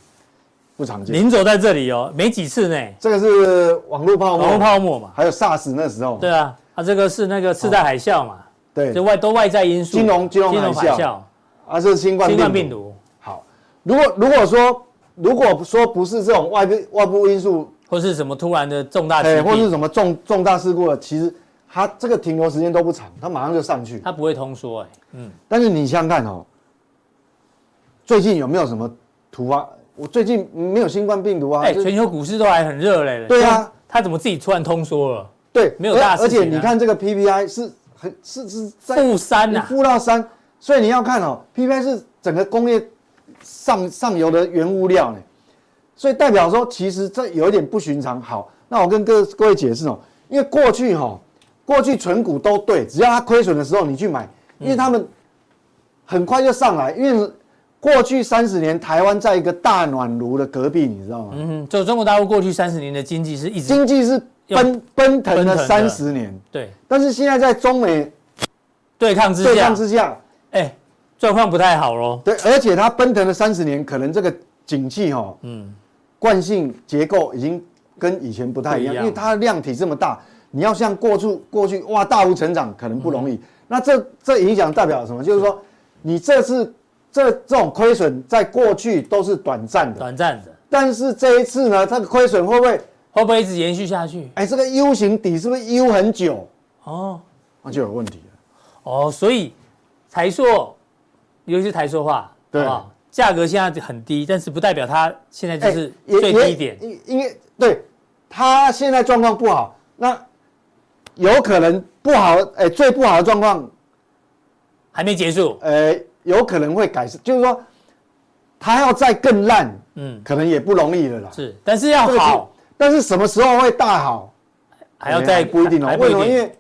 S3: 不常见。
S2: 零走在这里哦，没几次呢。
S3: 这个是网络泡沫，
S2: 网络泡沫嘛，
S3: 还有 SARS 那时候。
S2: 对啊，它这个是那个次贷海啸嘛。
S3: 对，
S2: 就外都外在因素。
S3: 金融金融海啸。啊，是新冠新冠病毒。好，如果如果说如果说不是这种外部外部因素，
S2: 或是什么突然的重大事故，
S3: 或是什么重重大事故了，其实它这个停留时间都不长，它马上就上去。
S2: 它不会通缩哎。嗯。
S3: 但是你想想看哦。最近有没有什么突发？我最近没有新冠病毒啊。
S2: 哎，全球股市都还很热嘞。
S3: 对啊，
S2: 它怎么自己突然通缩了？
S3: 对，
S2: 没有大。
S3: 而且你看这个 PPI 是很是是在
S2: 负三呐，
S3: 负到三，所以你要看哦，PPI 是整个工业上上游的原物料呢，所以代表说其实这有一点不寻常。好，那我跟各各位解释哦，因为过去哈，过去存股都对，只要它亏损的时候你去买，因为他们很快就上来，因为。过去三十年，台湾在一个大暖炉的隔壁，你知道吗？嗯
S2: 哼，就中国大陆过去三十年的经济是一直
S3: 经济是奔奔腾了三十年，
S2: 对。
S3: 但是现在在中美
S2: 对抗之下，
S3: 对抗之下，
S2: 哎，状况不太好喽。
S3: 对，而且它奔腾了三十年，可能这个景气哈，嗯，惯性结构已经跟以前不太一样，因为它的量体这么大，你要像过去过去哇大幅成长可能不容易。那这这影响代表什么？就是说你这次。这这种亏损在过去都是短暂的，
S2: 短暂的。
S3: 但是这一次呢，它的亏损会不会
S2: 会不会一直延续下去？
S3: 哎，这个 U 型底是不是 U 很久？哦，那就有问题了。
S2: 哦，所以台塑，尤其是台塑化，对吧？价格现在很低，但是不代表它现在就是最低点。
S3: 因因为对它现在状况不好，那有可能不好，哎，最不好的状况
S2: 还没结束，
S3: 呃。有可能会改善，就是说，它要再更烂，嗯，可能也不容易了啦。
S2: 是，但是要好，
S3: 但是什么时候会大好，
S2: 还要再
S3: 不一定哦。为什么？因为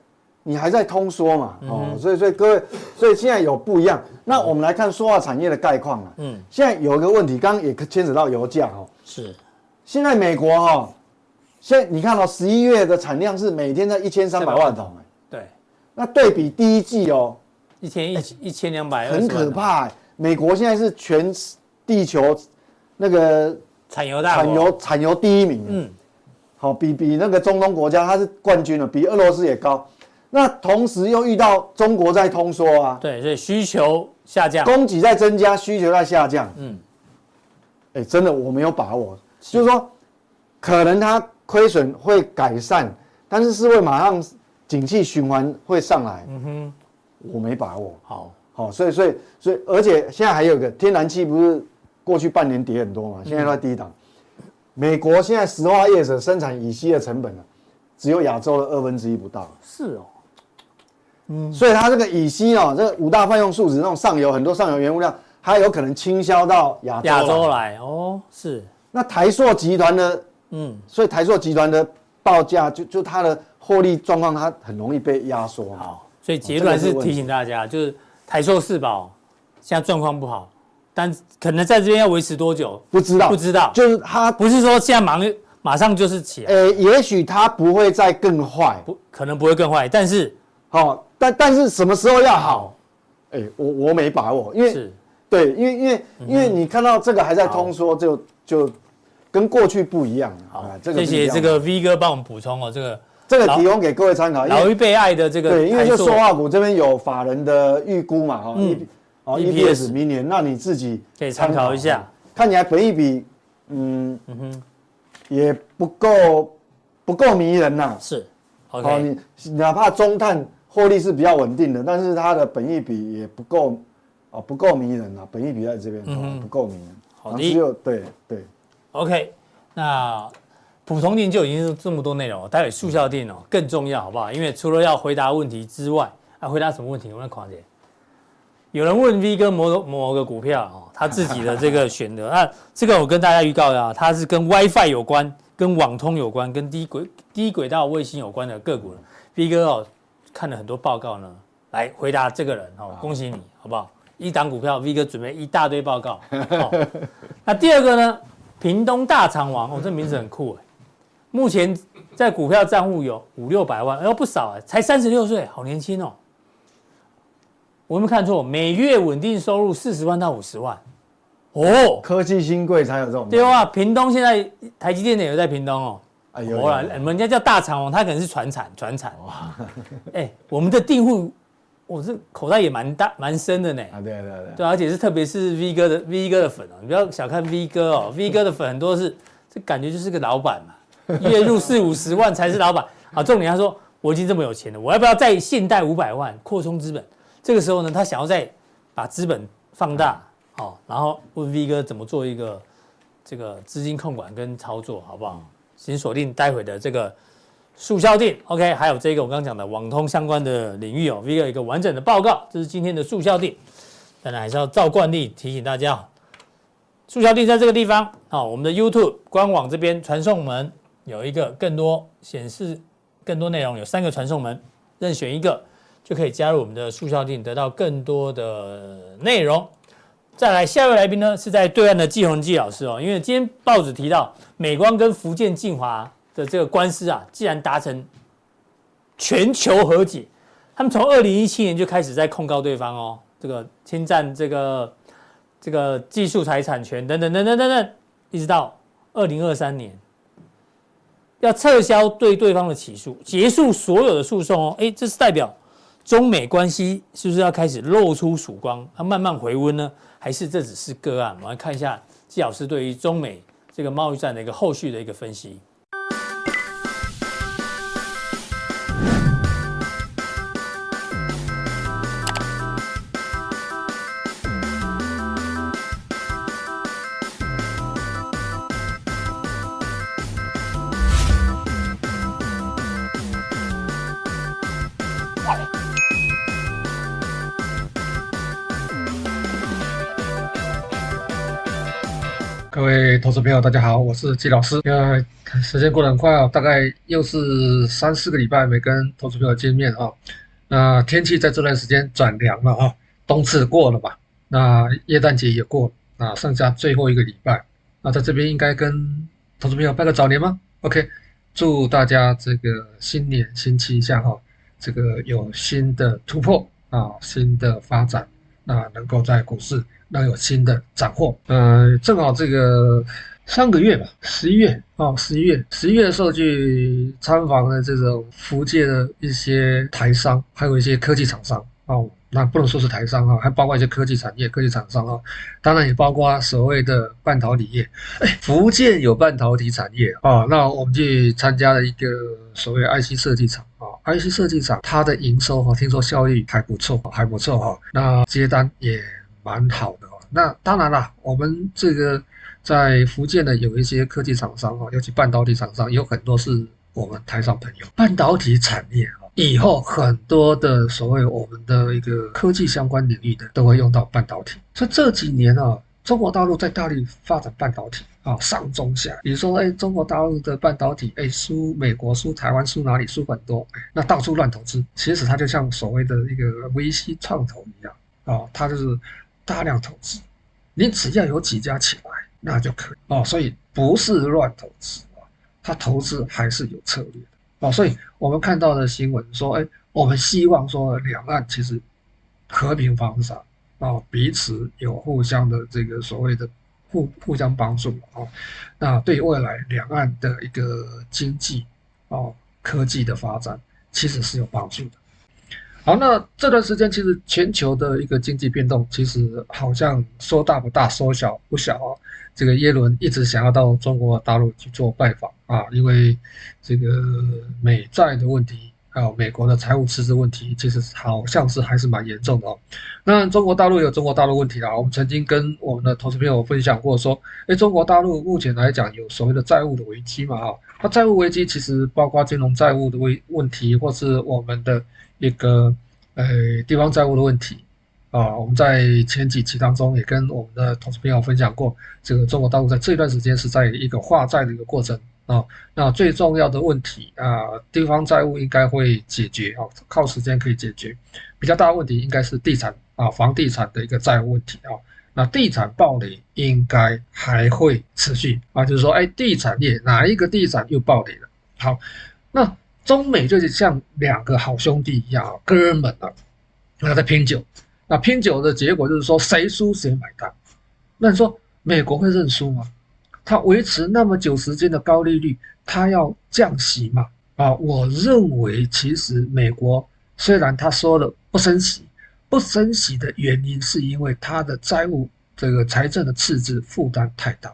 S3: 你还在通缩嘛，哦，所以所以各位，所以现在有不一样。那我们来看塑化产业的概况啊，嗯，现在有一个问题，刚刚也牵扯到油价哦，
S2: 是，
S3: 现在美国哈，现在你看到十一月的产量是每天在一千三百万桶，
S2: 对，
S3: 那对比第一季哦。
S2: 一千一一千两百，
S3: 很可怕、欸。美国现在是全地球那个
S2: 产油大
S3: 产油产油第一名。嗯，好，比比那个中东国家，它是冠军了，比俄罗斯也高。那同时又遇到中国在通缩啊，
S2: 对，所以需求下降，
S3: 供给在增加，需求在下降。嗯，哎、欸，真的我没有把握，是就是说可能它亏损会改善，但是是会马上景气循环会上来。嗯哼。我没把握，
S2: 好，
S3: 好，所以，所以，所以，而且现在还有一个天然气，不是过去半年跌很多嘛？现在都在低档。美国现在石化业者生产乙烯的成本呢，只有亚洲的二分之一不到。
S2: 是哦，
S3: 嗯，所以它这个乙烯哦，这个五大泛用树脂那种上游很多上游原物料，它有可能倾销到亚洲，
S2: 亚洲来哦。是，
S3: 那台塑集团的，嗯，所以台塑集团的报价就就它的获利状况，它很容易被压缩。
S2: 好。所以结论是提醒大家，就是台塑四宝现在状况不好，但可能在这边要维持多久
S3: 不知道，
S2: 不知道。
S3: 就是它
S2: 不是说现在马马上就是起来，
S3: 呃，也许它不会再更坏，
S2: 不可能不会更坏，但是
S3: 好，但但是什么时候要好？哎，我我没把握，因为是对，因为因为因为你看到这个还在通缩，就就跟过去不一样。
S2: 好，谢谢这个 V 哥帮我们补充哦，这个
S3: 这个提供给各位参考。
S2: 老一辈爱的这个，
S3: 对，因为就塑化股这边有法人的预估嘛，哈，
S2: 嗯，
S3: 哦，EPS 明年，那你自己
S2: 可以参考一下。
S3: 看起来本一比，嗯嗯哼，也不够不够迷人呐。
S2: 是
S3: ，OK，你哪怕中碳获利是比较稳定的，但是它的本益比也不够，啊，不够迷人啊，本益比在这边，不够迷人。
S2: 好的，
S3: 对对
S2: ，OK，那普通錠就已经是这么多内容了，待会速效錠哦更重要，好不好？因为除了要回答问题之外，啊，回答什么问题？我们狂姐。有人问 V 哥某某个股票哦，他自己的这个选择，那这个我跟大家预告啊，它是跟 WiFi 有关、跟网通有关、跟低轨低轨道卫星有关的个股 V 哥哦，看了很多报告呢，来回答这个人哦，恭喜你，好不好？一档股票，V 哥准备一大堆报告。哦、那第二个呢？屏东大肠王，哦，这名字很酷哎。目前在股票账户有五六百万，哎呦不少哎，才三十六岁，好年轻哦。我有没有看错？每月稳定收入四十万到五十万。哦，
S3: 科技新贵才有这种。
S2: 对啊，屏东现在台积电也有在屏东哦。
S3: 哎呦，我
S2: 人家叫大肠王，他可能是传产传产。哇，哎，我们的订户。我这口袋也蛮大蛮深的呢。啊，
S3: 对对对，
S2: 对，而且是特别是 V 哥的 V 哥的粉哦，你不要小看 V 哥哦，V 哥的粉很多是这感觉就是个老板嘛，月入四五十万才是老板。啊，重点他说我已经这么有钱了，我要不要再现贷五百万扩充资本？这个时候呢，他想要再把资本放大，好，然后问 V 哥怎么做一个这个资金控管跟操作，好不好？请锁定待会的这个。速效錠，OK，还有这个我刚刚讲的网通相关的领域哦，V 哥一个完整的报告，这是今天的速效錠。当然还是要照惯例提醒大家，速效錠在这个地方，好，我们的 YouTube 官网这边传送门有一个更多显示更多内容，有三个传送门，任选一个就可以加入我们的速效錠，得到更多的内容。再来下一位来宾呢，是在对岸的季宏基老师哦，因为今天报纸提到美光跟福建晋华。的这个官司啊，既然达成全球和解，他们从二零一七年就开始在控告对方哦，这个侵占这个这个技术财产权等等等等等等，一直到二零二三年要撤销对对方的起诉，结束所有的诉讼哦，哎，这是代表中美关系是不是要开始露出曙光，它慢慢回温呢？还是这只是个案？我们来看一下纪老师对于中美这个贸易战的一个后续的一个分析。
S4: 投资朋友，大家好，我是季老师。因为时间过得很快啊，大概又是三四个礼拜没跟投资朋友见面啊。那天气在这段时间转凉了啊，冬至过了嘛？那耶诞节也过了，那剩下最后一个礼拜，那在这边应该跟投资朋友拜个早年吗？OK，祝大家这个新年新气象哈，这个有新的突破啊，新的发展，那能够在股市。能有新的斩获，呃，正好这个上个月吧，十一月哦，十一月，十一月的时候去参访了这种福建的一些台商，还有一些科技厂商哦，那不能说是台商啊，还包括一些科技产业、科技厂商啊，当然也包括所谓的半导体业。哎，福建有半导体产业啊，那我们去参加了一个所谓 IC 设计厂啊，IC 设计厂它的营收哈，听说效益还不错，还不错哈，那接单也。蛮好的哦，那当然了，我们这个在福建的有一些科技厂商啊，尤其半导体厂商，有很多是我们台上朋友。半导体产业啊，以后很多的所谓我们的一个科技相关领域的都会用到半导体。所以这几年啊，中国大陆在大力发展半导体啊，上中下。比如说，哎，中国大陆的半导体，哎，输美国、输台湾、输哪里？输很多，那到处乱投资。其实它就像所谓的一个 VC 创投一样啊，它就是。大量投资，你只要有几家起来，那就可以哦。所以不是乱投资啊，他投资还是有策略的哦。所以我们看到的新闻说，哎，我们希望说两岸其实和平发展啊，彼此有互相的这个所谓的互互相帮助啊。那对未来两岸的一个经济哦，科技的发展，其实是有帮助的。好，那这段时间其实全球的一个经济变动，其实好像说大不大，说小不小啊。这个耶伦一直想要到中国大陆去做拜访啊，因为这个美债的问题，还有美国的财务赤字问题，其实好像是还是蛮严重的哦。那中国大陆有中国大陆问题啊，我们曾经跟我们的投资朋友分享过，说，哎，中国大陆目前来讲有所谓的债务的危机嘛，啊，那债务危机其实包括金融债务的问问题，或是我们的一个呃地方债务的问题。啊，我们在前几期当中也跟我们的同事朋友分享过，这个中国大陆在这段时间是在一个化债的一个过程啊。那最重要的问题啊，地方债务应该会解决啊，靠时间可以解决。比较大的问题应该是地产啊，房地产的一个债务问题啊。那地产暴雷应该还会持续啊，就是说，哎，地产业哪一个地产又暴雷了？好，那中美就是像两个好兄弟一样，哥们啊，那在拼酒。那拼酒的结果就是说，谁输谁买单。那你说美国会认输吗？他维持那么久时间的高利率，他要降息吗？啊，我认为其实美国虽然他说了不升息，不升息的原因是因为他的债务这个财政的赤字负担太大，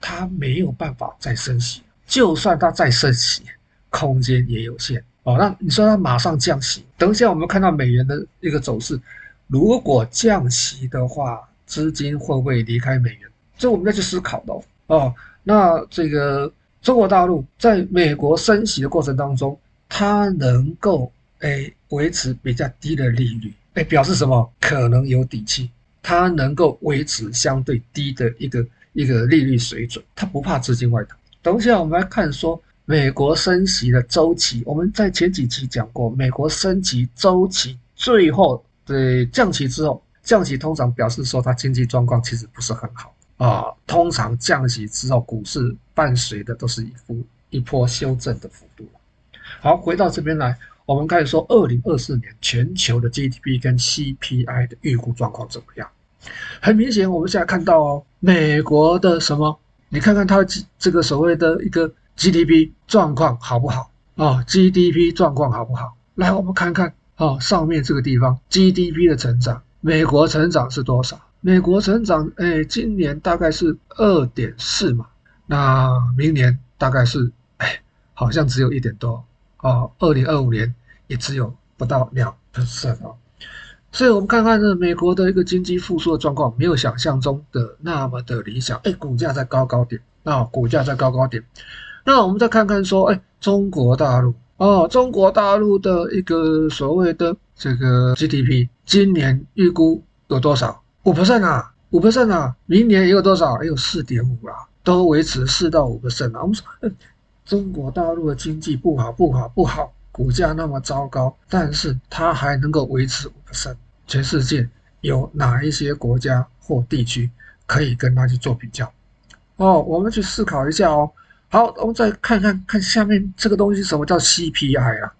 S4: 他没有办法再升息。就算他再升息，空间也有限。哦，那你说他马上降息，等一下我们看到美元的一个走势。如果降息的话，资金会不会离开美元？这我们要去思考的哦。哦，那这个中国大陆在美国升息的过程当中，它能够诶维持比较低的利率，诶表示什么？可能有底气，它能够维持相对低的一个一个利率水准，它不怕资金外逃。等一下我们来看说美国升息的周期，我们在前几期讲过，美国升息周期最后。对，降息之后，降息通常表示说它经济状况其实不是很好啊。通常降息之后，股市伴随的都是一幅一波修正的幅度。好，回到这边来，我们开始说二零二四年全球的 GDP 跟 CPI 的预估状况怎么样？很明显，我们现在看到哦，美国的什么？你看看它这个所谓的一个 GDP 状况好不好啊？GDP 状况好不好？来，我们看看。哦，上面这个地方 GDP 的成长，美国成长是多少？美国成长，哎，今年大概是二点四嘛，那明年大概是，哎，好像只有一点多，哦，二零二五年也只有不到两 percent 哦，所以我们看看这美国的一个经济复苏的状况，没有想象中的那么的理想，哎，股价在高高点，那股价在高高点，那我们再看看说，哎，中国大陆。哦，中国大陆的一个所谓的这个 GDP，今年预估有多少？五 percent 啊，五 percent 啊，明年也有多少？也有四点五啊，都维持四到五 percent 啊。我们说，中国大陆的经济不好，不好，不好，股价那么糟糕，但是它还能够维持五 percent。全世界有哪一些国家或地区可以跟它去做比较？哦，我们去思考一下哦。好，我们再看看看下面这个东西，什么叫 CPI 啊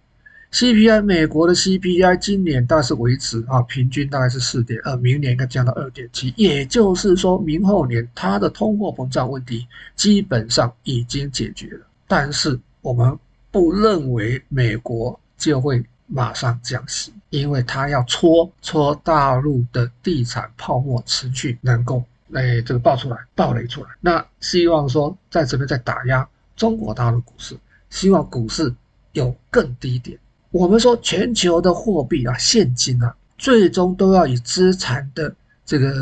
S4: ？CPI 美国的 CPI 今年大概是维持啊，平均大概是四点二，明年应该降到二点七，也就是说明后年它的通货膨胀问题基本上已经解决了。但是我们不认为美国就会马上降息，因为它要戳戳大陆的地产泡沫持续能够。哎，这个爆出来，爆雷出来，那希望说在这边再打压中国大陆股市，希望股市有更低点。我们说全球的货币啊，现金啊，最终都要以资产的这个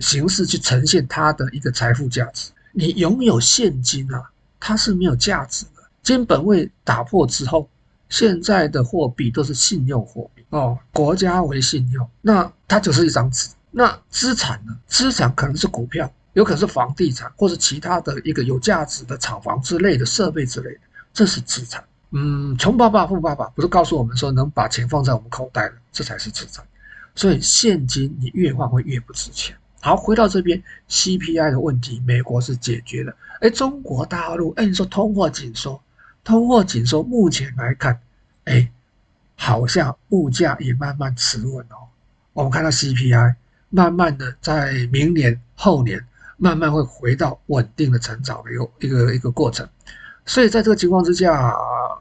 S4: 形式去呈现它的一个财富价值。你拥有现金啊，它是没有价值的。金本位打破之后，现在的货币都是信用货币哦，国家为信用，那它就是一张纸。那资产呢？资产可能是股票，有可能是房地产，或是其他的一个有价值的厂房之类的设备之类的，这是资产。嗯，穷爸爸富爸爸不是告诉我们说能把钱放在我们口袋了，这才是资产。所以现金你越换会越不值钱。好，回到这边 CPI 的问题，美国是解决了。哎，中国大陆，哎，你说通货紧缩，通货紧缩，目前来看，哎，好像物价也慢慢持稳哦。我们看到 CPI。慢慢的，在明年后年，慢慢会回到稳定的成长的一个一个一个过程。所以在这个情况之下，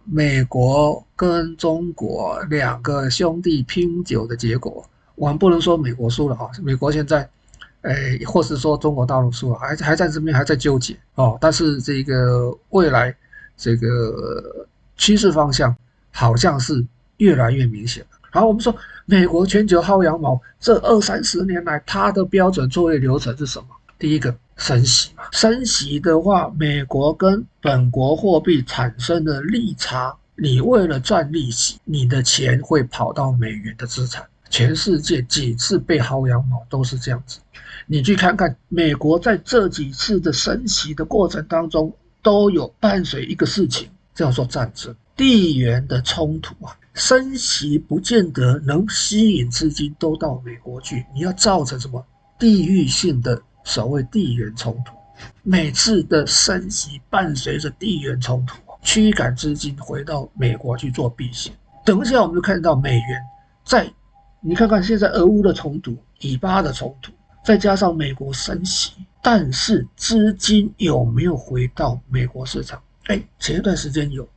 S4: 美国跟中国两个兄弟拼酒的结果，我们不能说美国输了哈，美国现在，哎，或是说中国大陆输了，还还在这边还在纠结哦。但是这个未来这个趋势方向好像是越来越明显了。好，我们说美国全球薅羊毛，这二三十年来它的标准作业流程是什么？第一个。升息嘛，升息的话，美国跟本国货币产生的利差，你为了赚利息，你的钱会跑到美元的资产。全世界几次被薅羊毛都是这样子，你去看看美国在这几次的升息的过程当中，都有伴随一个事情，叫做战争、地缘的冲突啊。升息不见得能吸引资金都到美国去，你要造成什么地域性的？所谓地缘冲突，每次的升息伴随着地缘冲突，驱赶资金回到美国去做避险。等一下，我们就看到美元在，你看看现在俄乌的冲突、以巴的冲突，再加上美国升息，但是资金有没有回到美国市场？哎，前一段时间有，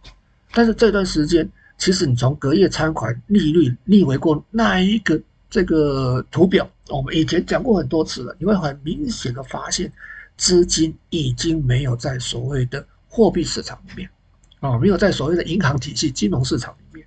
S4: 但是这段时间，其实你从隔夜餐款利率逆回过那一个这个图表。我们以前讲过很多次了，你会很明显的发现，资金已经没有在所谓的货币市场里面，啊，没有在所谓的银行体系、金融市场里面。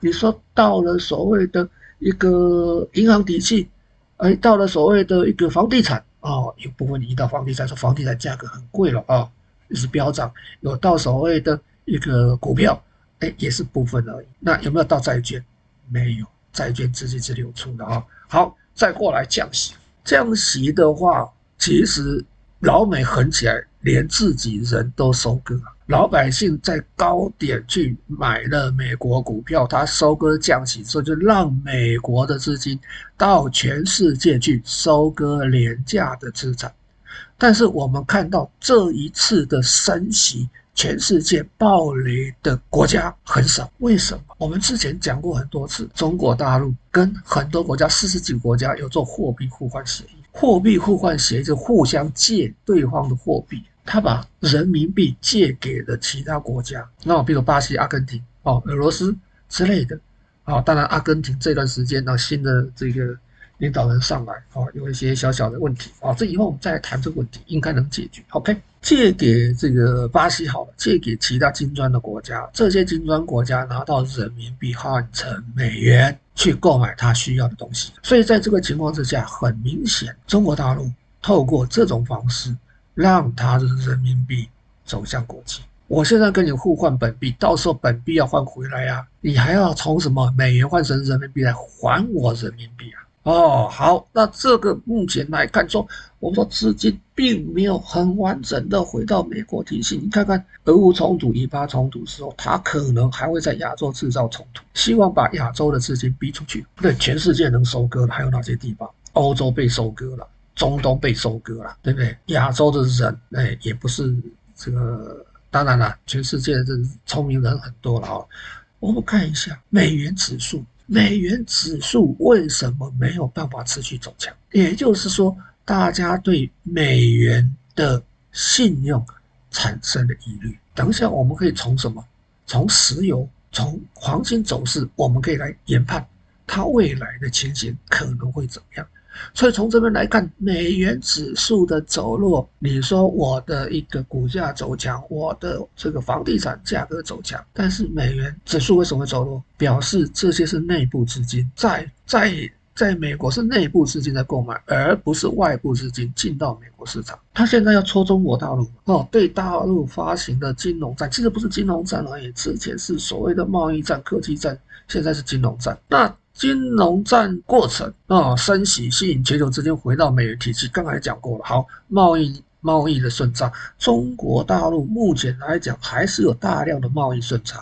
S4: 你说到了所谓的一个银行体系，哎，到了所谓的一个房地产，哦，有部分移到房地产，说房地产价格很贵了啊，也是飙涨。有到所谓的一个股票，哎，也是部分而已。那有没有到债券？没有，债券资金是流出的啊。好。再过来降息，降息的话，其实老美狠起来，连自己人都收割。老百姓在高点去买了美国股票，他收割降息之后，就让美国的资金到全世界去收割廉价的资产。但是我们看到这一次的升息。全世界暴雷的国家很少，为什么？我们之前讲过很多次，中国大陆跟很多国家，四十几个国家有做货币互换协议。货币互换协议就互相借对方的货币，他把人民币借给了其他国家，那比如巴西、阿根廷、哦、俄罗斯之类的。啊，当然阿根廷这段时间呢，新的这个。领导人上来啊，有一些小小的问题啊，这以后我们再来谈这个问题，应该能解决。OK，借给这个巴西好了，借给其他金砖的国家，这些金砖国家拿到人民币换成美元去购买他需要的东西。所以在这个情况之下，很明显，中国大陆透过这种方式让他的人民币走向国际。我现在跟你互换本币，到时候本币要换回来呀，你还要从什么美元换成人民币来还我人民币啊？哦，好，那这个目前来看说，我们说资金并没有很完整的回到美国体系。你看看俄乌冲突、以巴冲突时候，它可能还会在亚洲制造冲突，希望把亚洲的资金逼出去。对，全世界能收割的还有哪些地方？欧洲被收割了，中东被收割了，对不对？亚洲的人，哎，也不是这个。当然了，全世界的聪明人很多了啊。我们看一下美元指数。美元指数为什么没有办法持续走强？也就是说，大家对美元的信用产生了疑虑。等一下，我们可以从什么？从石油、从黄金走势，我们可以来研判它未来的情形可能会怎么样。所以从这边来看，美元指数的走弱，你说我的一个股价走强，我的这个房地产价格走强，但是美元指数为什么会走弱？表示这些是内部资金在在在美国是内部资金在购买，而不是外部资金进到美国市场。他现在要戳中国大陆哦，对大陆发行的金融战，其实不是金融战而已，之前是所谓的贸易战、科技战，现在是金融战。那金融战过程啊，升息吸引全球资金回到美元体系。刚才讲过了，好，贸易贸易的顺差，中国大陆目前来讲还是有大量的贸易顺差。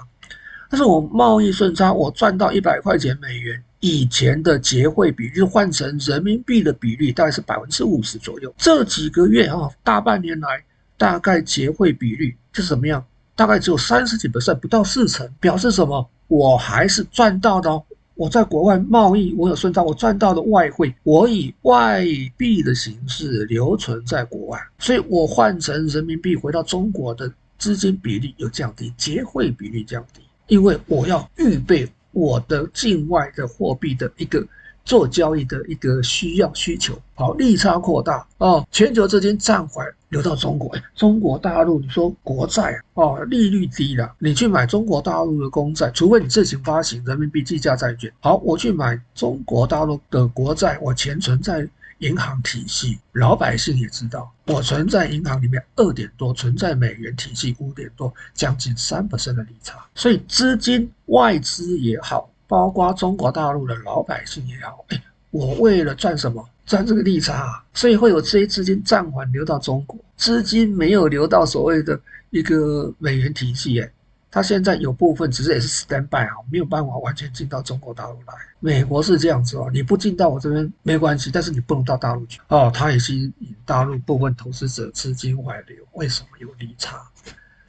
S4: 但是我贸易顺差，我赚到一百块钱美元，以前的结汇比率换成人民币的比率大概是百分之五十左右。这几个月啊，大半年来大概结汇比率就是怎么样？大概只有三十几%，不到四成，表示什么？我还是赚到的哦。我在国外贸易，我有顺差，我赚到的外汇，我以外币的形式留存在国外，所以我换成人民币回到中国的资金比例有降低，结汇比例降低。因为我要预备我的境外的货币的一个。做交易的一个需要需求，好，利差扩大哦，全球资金暂缓流到中国，中国大陆你说国债哦，利率低了，你去买中国大陆的公债，除非你自行发行人民币计价债券，好，我去买中国大陆的国债，我钱存在银行体系，老百姓也知道，我存在银行里面二点多，存在美元体系五点多，将近三%的利差，所以资金外资也好。包括中国大陆的老百姓也好，哎，我为了赚什么？赚这个利差啊，所以会有这些资金暂缓流到中国，资金没有流到所谓的一个美元体系，哎，它现在有部分只是也是 stand by 啊，没有办法完全进到中国大陆来。美国是这样子哦，你不进到我这边没关系，但是你不能到大陆去哦，它也吸引大陆部分投资者资金外流，为什么有利差？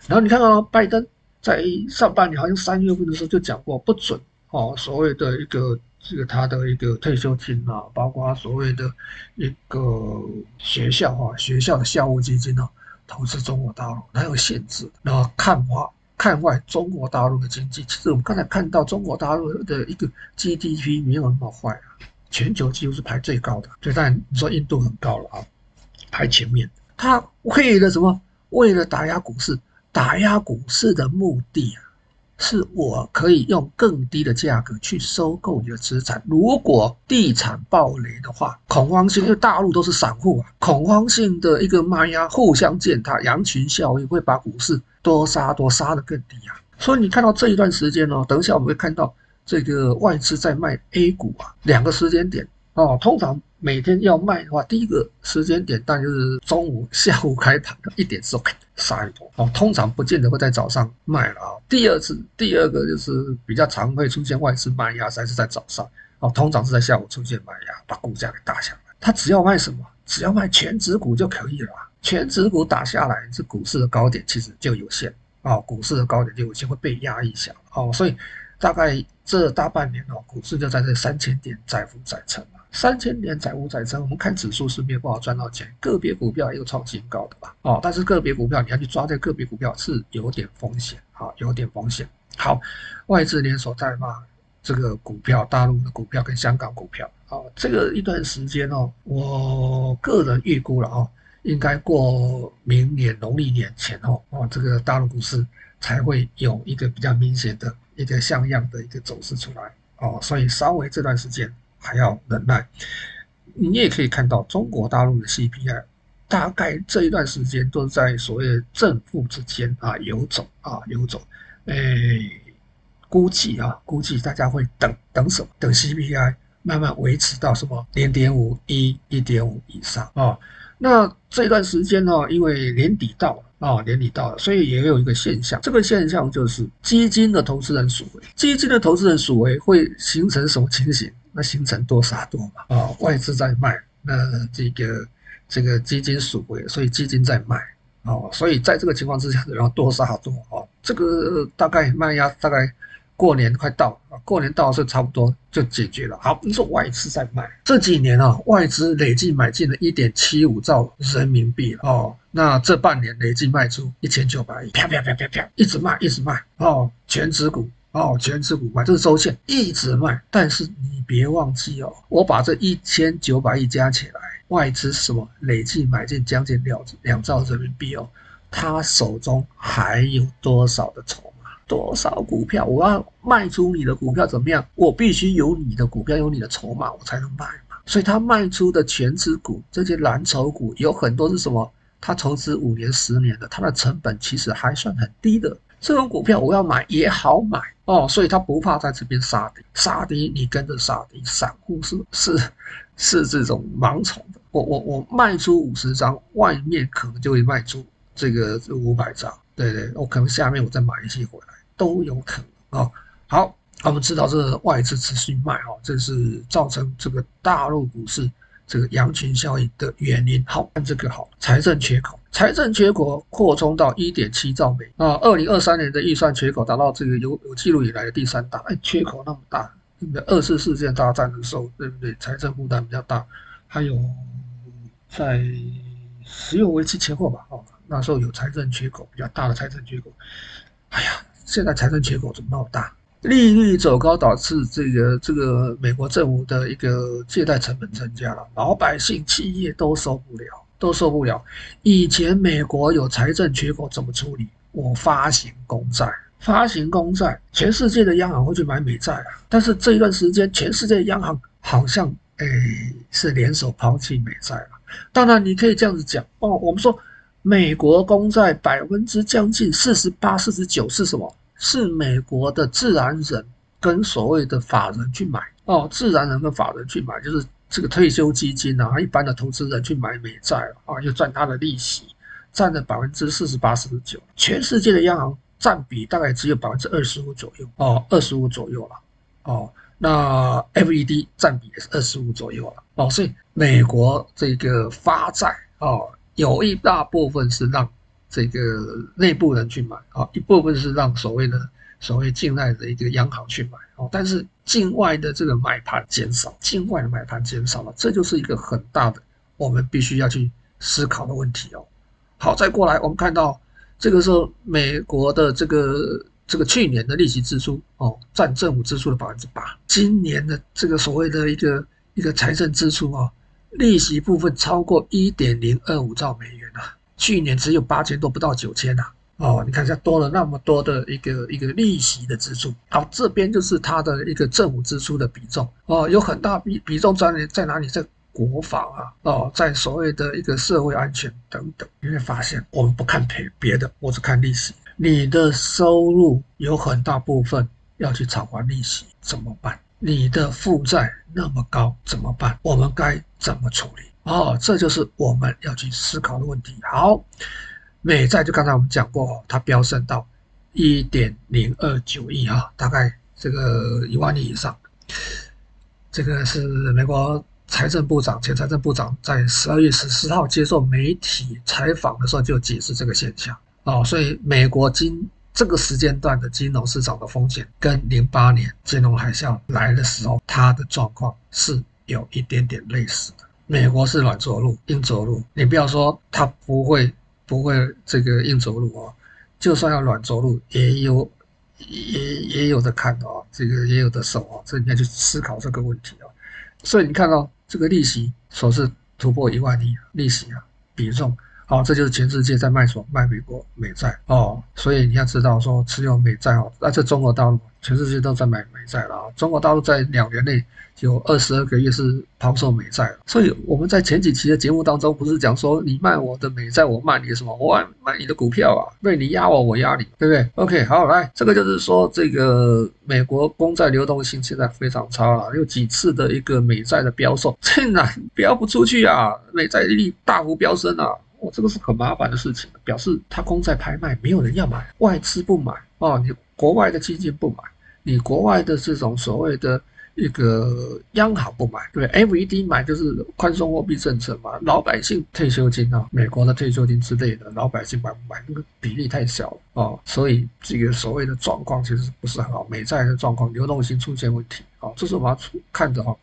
S4: 然后你看哦拜登在上半年好像三月份的时候就讲过不准。哦，所谓的一个这个他的一个退休金啊，包括所谓的一个学校啊，学校的校务基金啊，投资中国大陆，它有限制。然后看坏看坏中国大陆的经济，其实我们刚才看到中国大陆的一个 GDP 没有那么坏啊，全球几乎是排最高的。对，但你说印度很高了啊，排前面。他为了什么？为了打压股市，打压股市的目的啊。是我可以用更低的价格去收购你的资产。如果地产暴雷的话，恐慌性，因为大陆都是散户啊，恐慌性的一个卖压互相践踏，羊群效应会把股市多杀多杀得更低啊。所以你看到这一段时间哦，等一下我们会看到这个外资在卖 A 股啊，两个时间点哦，通常。每天要卖的话，第一个时间点当然就是中午、下午开盘的一点之后杀一波哦，通常不见得会在早上卖了啊。第二次，第二个就是比较常会出现外资卖压，还是在早上哦，通常是在下午出现卖压，把股价给打下来。他只要卖什么？只要卖全值股就可以了。权值股打下来，这股市的高点其实就有限哦，股市的高点就有限会被压抑下哦，所以大概这大半年哦，股市就在这三千点载浮载沉。三千点载浮载沉，我们看指数是没有办法赚到钱，个别股票也有创新高的吧？哦，但是个别股票你要去抓这个个别股票是有点风险，好，有点风险。好，外资连锁在骂这个股票，大陆的股票跟香港股票，啊，这个一段时间哦，我个人预估了哦，应该过明年农历年前后，哦，这个大陆股市才会有一个比较明显的一个像样的一个走势出来，哦，所以稍微这段时间。还要忍耐，你也可以看到中国大陆的 CPI，大概这一段时间都在所谓的正负之间啊游走啊游走，哎，估计啊估计大家会等等什么？等 CPI 慢慢维持到什么零点五一一点五以上啊？那这段时间呢，因为年底到了。啊，年底到了，所以也有一个现象，这个现象就是基金的投资人赎回，基金的投资人赎回会形成什么情形？那形成多杀多嘛？啊、外资在卖，那这个这个基金赎回，所以基金在卖，哦，所以在这个情况之下，然后多杀多，哦，这个大概卖压大概。过年快到，过年到是差不多就解决了。好，你说外资在卖这几年啊，外资累计买进了一点七五兆人民币哦。那这半年累计卖出一千九百亿，啪啪啪啪啪，一直卖一直卖哦。权值股哦，全值股卖，这是周线一直卖。但是你别忘记哦，我把这一千九百亿加起来，外资什么累计买进将近两两兆人民币哦，他手中还有多少的筹码？多少股票？我要卖出你的股票怎么样？我必须有你的股票，有你的筹码，我才能卖嘛。所以他卖出的全值股，这些蓝筹股有很多是什么？他投资五年、十年的，他的成本其实还算很低的。这种股票我要买也好买哦，所以他不怕在这边杀跌，杀跌你跟着杀跌。散户是是 是这种盲从的。我我我卖出五十张，外面可能就会卖出这个五百张。对对，我可能下面我再买一些回来。都有可能啊。好，我们知道这个外资持续卖啊，这是造成这个大陆股市这个羊群效应的原因。好，看这个好，财政缺口，财政缺口扩充到一点七兆美啊。二零二三年的预算缺口达到这个有有记录以来的第三大。哎，缺口那么大，对不对？二次世界大战的时候，对不对？财政负担比较大。还有在石油危机前后吧，哦，那时候有财政缺口比较大的财政缺口。哎呀。现在财政缺口怎么那么大？利率走高导致这个这个美国政府的一个借贷成本增加了，老百姓企业都受不了，都受不了。以前美国有财政缺口怎么处理？我发行公债，发行公债，全世界的央行会去买美债啊。但是这一段时间，全世界央行好像诶是联手抛弃美债了。当然你可以这样子讲哦，我们说。美国公债百分之将近四十八、四十九是什么？是美国的自然人跟所谓的法人去买哦，自然人跟法人去买，就是这个退休基金啊，一般的投资人去买美债啊，就赚它的利息，占了百分之四十八、四十九。全世界的央行占比大概只有百分之二十五左右哦，二十五左右了哦。那 FED 占比也是二十五左右了哦，所以美国这个发债哦。有一大部分是让这个内部人去买啊，一部分是让所谓的所谓境内的一个央行去买哦，但是境外的这个买盘减少，境外的买盘减少了，这就是一个很大的我们必须要去思考的问题哦。好，再过来我们看到这个时候美国的这个这个去年的利息支出哦，占政府支出的百分之八，今年的这个所谓的一个一个财政支出啊。利息部分超过一点零二五兆美元啊，去年只有八千多，不到九千呐。哦，你看一下，多了那么多的一个一个利息的支出。好，这边就是它的一个政府支出的比重哦，有很大比比重在？在哪里？在国防啊，哦，在所谓的一个社会安全等等。你会发现，我们不看别别的，我只看利息。你的收入有很大部分要去偿还利息，怎么办？你的负债那么高怎么办？我们该怎么处理？哦，这就是我们要去思考的问题。好，美债就刚才我们讲过，它飙升到一点零二九亿哈，大概这个一万亿以上。这个是美国财政部长，前财政部长在十二月十四号接受媒体采访的时候就解释这个现象。哦，所以美国今这个时间段的金融市场的风险，跟零八年金融海啸来的时候，它的状况是有一点点类似的。美国是软着陆、硬着陆，你不要说它不会不会这个硬着陆哦，就算要软着陆，也有也也有的看哦，这个也有的受哦，所以你要去思考这个问题哦。所以你看到这个利息首次突破一万亿，利息啊比重。好，这就是全世界在卖什么？卖美国美债哦，所以你要知道说持有美债哦，那这中国大陆全世界都在买美债了啊。中国大陆在两年内有二十二个月是抛售美债了，所以我们在前几期的节目当中不是讲说你卖我的美债，我卖你什么？我卖你的股票啊，对，你压我，我压你，对不对？OK，好，来，这个就是说这个美国公债流动性现在非常差了，有几次的一个美债的标售竟然标不出去啊，美债利率大幅飙升啊。哦，这个是很麻烦的事情，表示它公债拍卖没有人要买，外资不买哦，你国外的基金不买，你国外的这种所谓的一个央行不买，对不对？FED 买就是宽松货币政策嘛，老百姓退休金啊，美国的退休金之类的，老百姓买不买？那个比例太小了哦，所以这个所谓的状况其实不是很好，美债的状况流动性出现问题，哦，这是我们要看的哈。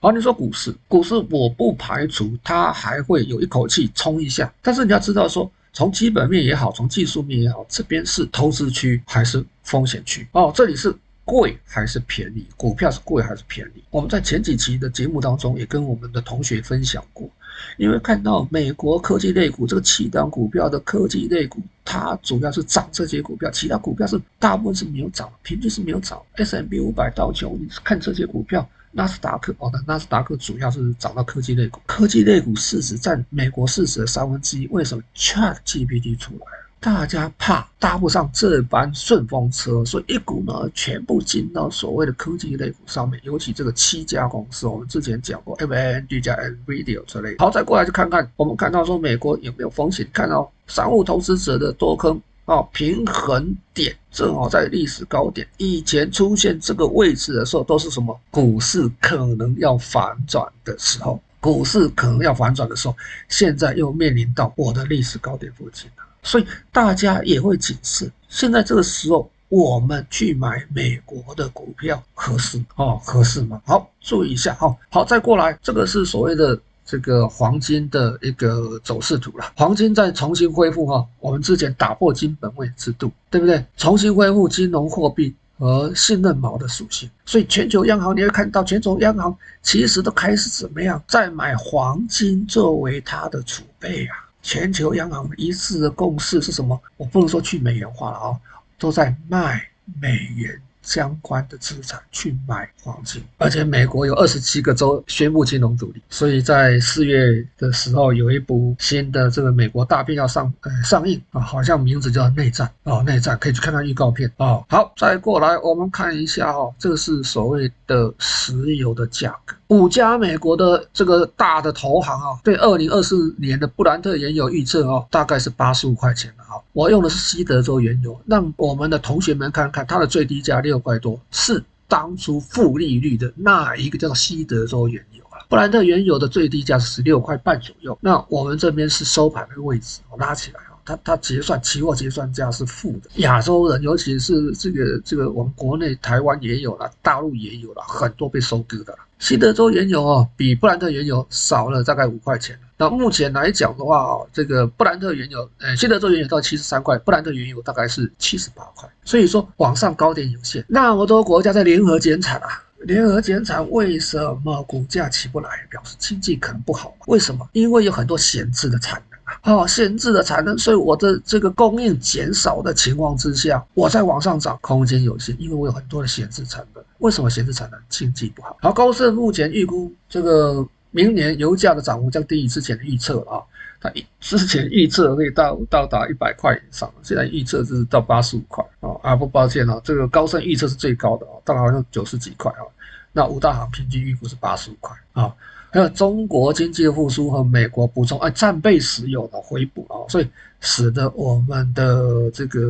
S4: 好，你说股市，股市我不排除它还会有一口气冲一下，但是你要知道说，从基本面也好，从技术面也好，这边是投资区还是风险区？哦，这里是贵还是便宜？股票是贵还是便宜？我们在前几期的节目当中也跟我们的同学分享过，因为看到美国科技类股这个七档股票的科技类股，它主要是涨这些股票，其他股票是大部分是没有涨，平均是没有涨。S M B 五百到九，你看这些股票。纳斯达克哦，那纳斯达克主要是涨到科技类股，科技类股市值占美国市值的三分之一。为什么？ChatGPT 出来，大家怕搭不上这班顺风车，所以一股呢全部进到所谓的科技类股上面。尤其这个七家公司，我们之前讲过 mand 加 N Video 之类。好，再过来就看看，我们看到说美国有没有风险？看到散户投资者的多空。哦，平衡点正好在历史高点。以前出现这个位置的时候，都是什么？股市可能要反转的时候，股市可能要反转的时候，现在又面临到我的历史高点附近了，所以大家也会警示。现在这个时候，我们去买美国的股票合适哦？合适吗？好，注意一下。好，好，再过来，这个是所谓的。这个黄金的一个走势图了。黄金在重新恢复哈，我们之前打破金本位制度，对不对？重新恢复金融货币和信任锚的属性，所以全球央行你会看到，全球央行其实都开始怎么样，在买黄金作为它的储备啊。全球央行一致的共识是什么？我不能说去美元化了啊，都在卖美元。相关的资产去买黄金，而且美国有二十七个州宣布金融独立，所以在四月的时候有一部新的这个美国大片要上呃上映啊，好像名字叫《内战》啊，内战可以去看看预告片啊。好，再过来我们看一下哈，这个是所谓的石油的价格，五家美国的这个大的投行啊，对二零二四年的布兰特原油预测哦，大概是八十五块钱了哈。我用的是西德州原油，让我们的同学们看看它的最低价六块多，是当初负利率的那一个叫做西德州原油啊。布兰特原油的最低价是十六块半左右，那我们这边是收盘的位置，我拉起来啊，它它结算期货结算价是负的。亚洲人，尤其是这个这个我们国内台湾也有了，大陆也有了，很多被收割的了。西德州原油哦，比布兰特原油少了大概五块钱。那目前来讲的话哦，这个布兰特原油，呃，西德州原油到七十三块，布兰特原油大概是七十八块。所以说往上高点有限。那么多国家在联合减产啊，联合减产为什么股价起不来？表示经济可能不好。为什么？因为有很多闲置的产，哦，闲置的产能，所以我的这个供应减少的情况之下，我在往上涨空间有限，因为我有很多的闲置产能。为什么闲置产能？经济不好。好，高盛目前预估这个。明年油价的涨幅将低于之前的预测啊，它之前预测会到到达一百块以上，现在预测是到八十五块啊啊不抱歉啊，这个高盛预测是最高的啊，大概好像九十几块啊，那五大行平均预估是八十五块啊，还有中国经济的复苏和美国补充啊战备石油的回补啊，所以使得我们的这个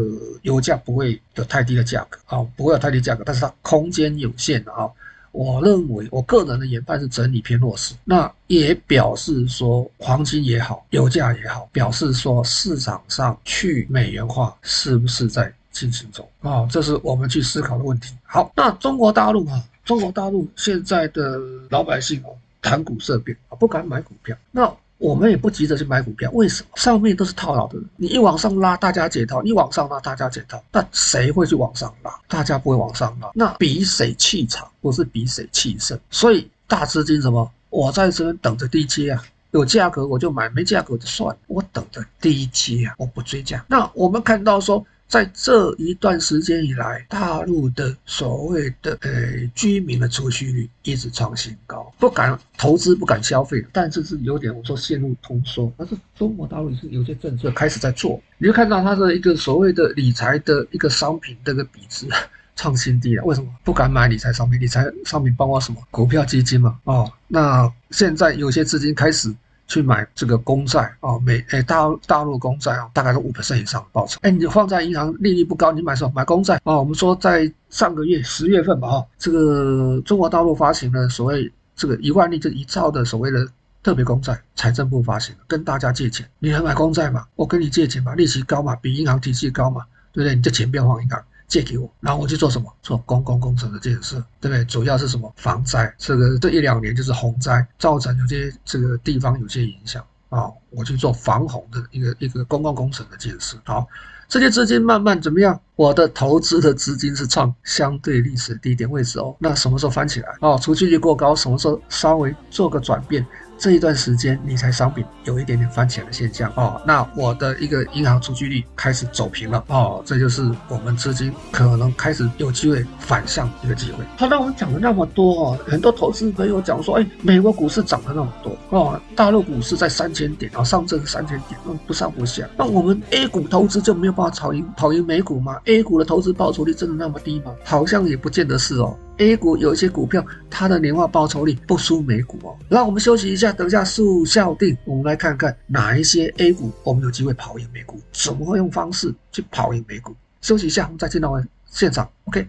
S4: 油价不会有太低的价格啊，不会有太低价格，但是它空间有限啊。我认为，我个人的研判是整理偏弱势，那也表示说黄金也好，油价也好，表示说市场上去美元化是不是在进行中啊？这是我们去思考的问题。好，那中国大陆啊，中国大陆现在的老百姓哦，谈股色变啊，不敢买股票。那我们也不急着去买股票，为什么？上面都是套牢的人，你一往上拉，大家解套；你往上拉，大家解套。那谁会去往上拉？大家不会往上拉。那比谁气场，不是比谁气盛。所以大资金什么？我在这边等着低阶啊，有价格我就买，没价格就算。我等着低阶啊，我不追价。那我们看到说。在这一段时间以来，大陆的所谓的呃居民的储蓄率一直创新高，不敢投资，不敢消费，但是是有点我说陷入通缩。但是中国大陆是有些政策开始在做，你就看到它的一个所谓的理财的一个商品这个比值 创新低了。为什么不敢买理财商品？理财商品包括什么？股票、基金嘛。哦，那现在有些资金开始。去买这个公债啊，美诶大大陆公债啊，大概都五%以上报酬。哎，你放在银行利率不高，你买什么？买公债啊？我们说在上个月十月份吧，哈，这个中国大陆发行了所谓这个一万亿这一兆的所谓的特别公债，财政部发行，跟大家借钱。你来买公债嘛？我跟你借钱嘛，利息高嘛，比银行体系高嘛，对不对？你这钱不要放银行。借给我，然后我去做什么？做公共工程的建设，对不对？主要是什么？防灾。这个这一两年就是洪灾，造成有些这个地方有些影响啊，我去做防洪的一个一个公共工程的建设。好，这些资金慢慢怎么样？我的投资的资金是创相对历史低点位置哦。那什么时候翻起来？哦，储蓄率过高，什么时候稍微做个转变？这一段时间，理财商品有一点点翻钱的现象哦，那我的一个银行储蓄率开始走平了哦，这就是我们资金可能开始有机会反向一个机会。他让我们讲了那么多哦，很多投资朋友讲说，哎，美国股市涨了那么多哦，大陆股市在三千点啊，上证三千点，嗯，不上不下，那我们 A 股投资就没有办法跑赢跑赢美股吗？A 股的投资报酬率真的那么低吗？好像也不见得是哦。A 股有一些股票，它的年化报酬率不输美股哦。那我们休息一下，等一下速效定，我们来看看哪一些 A 股我们有机会跑赢美股，怎么会用方式去跑赢美股？休息一下，我们再进到现场。OK。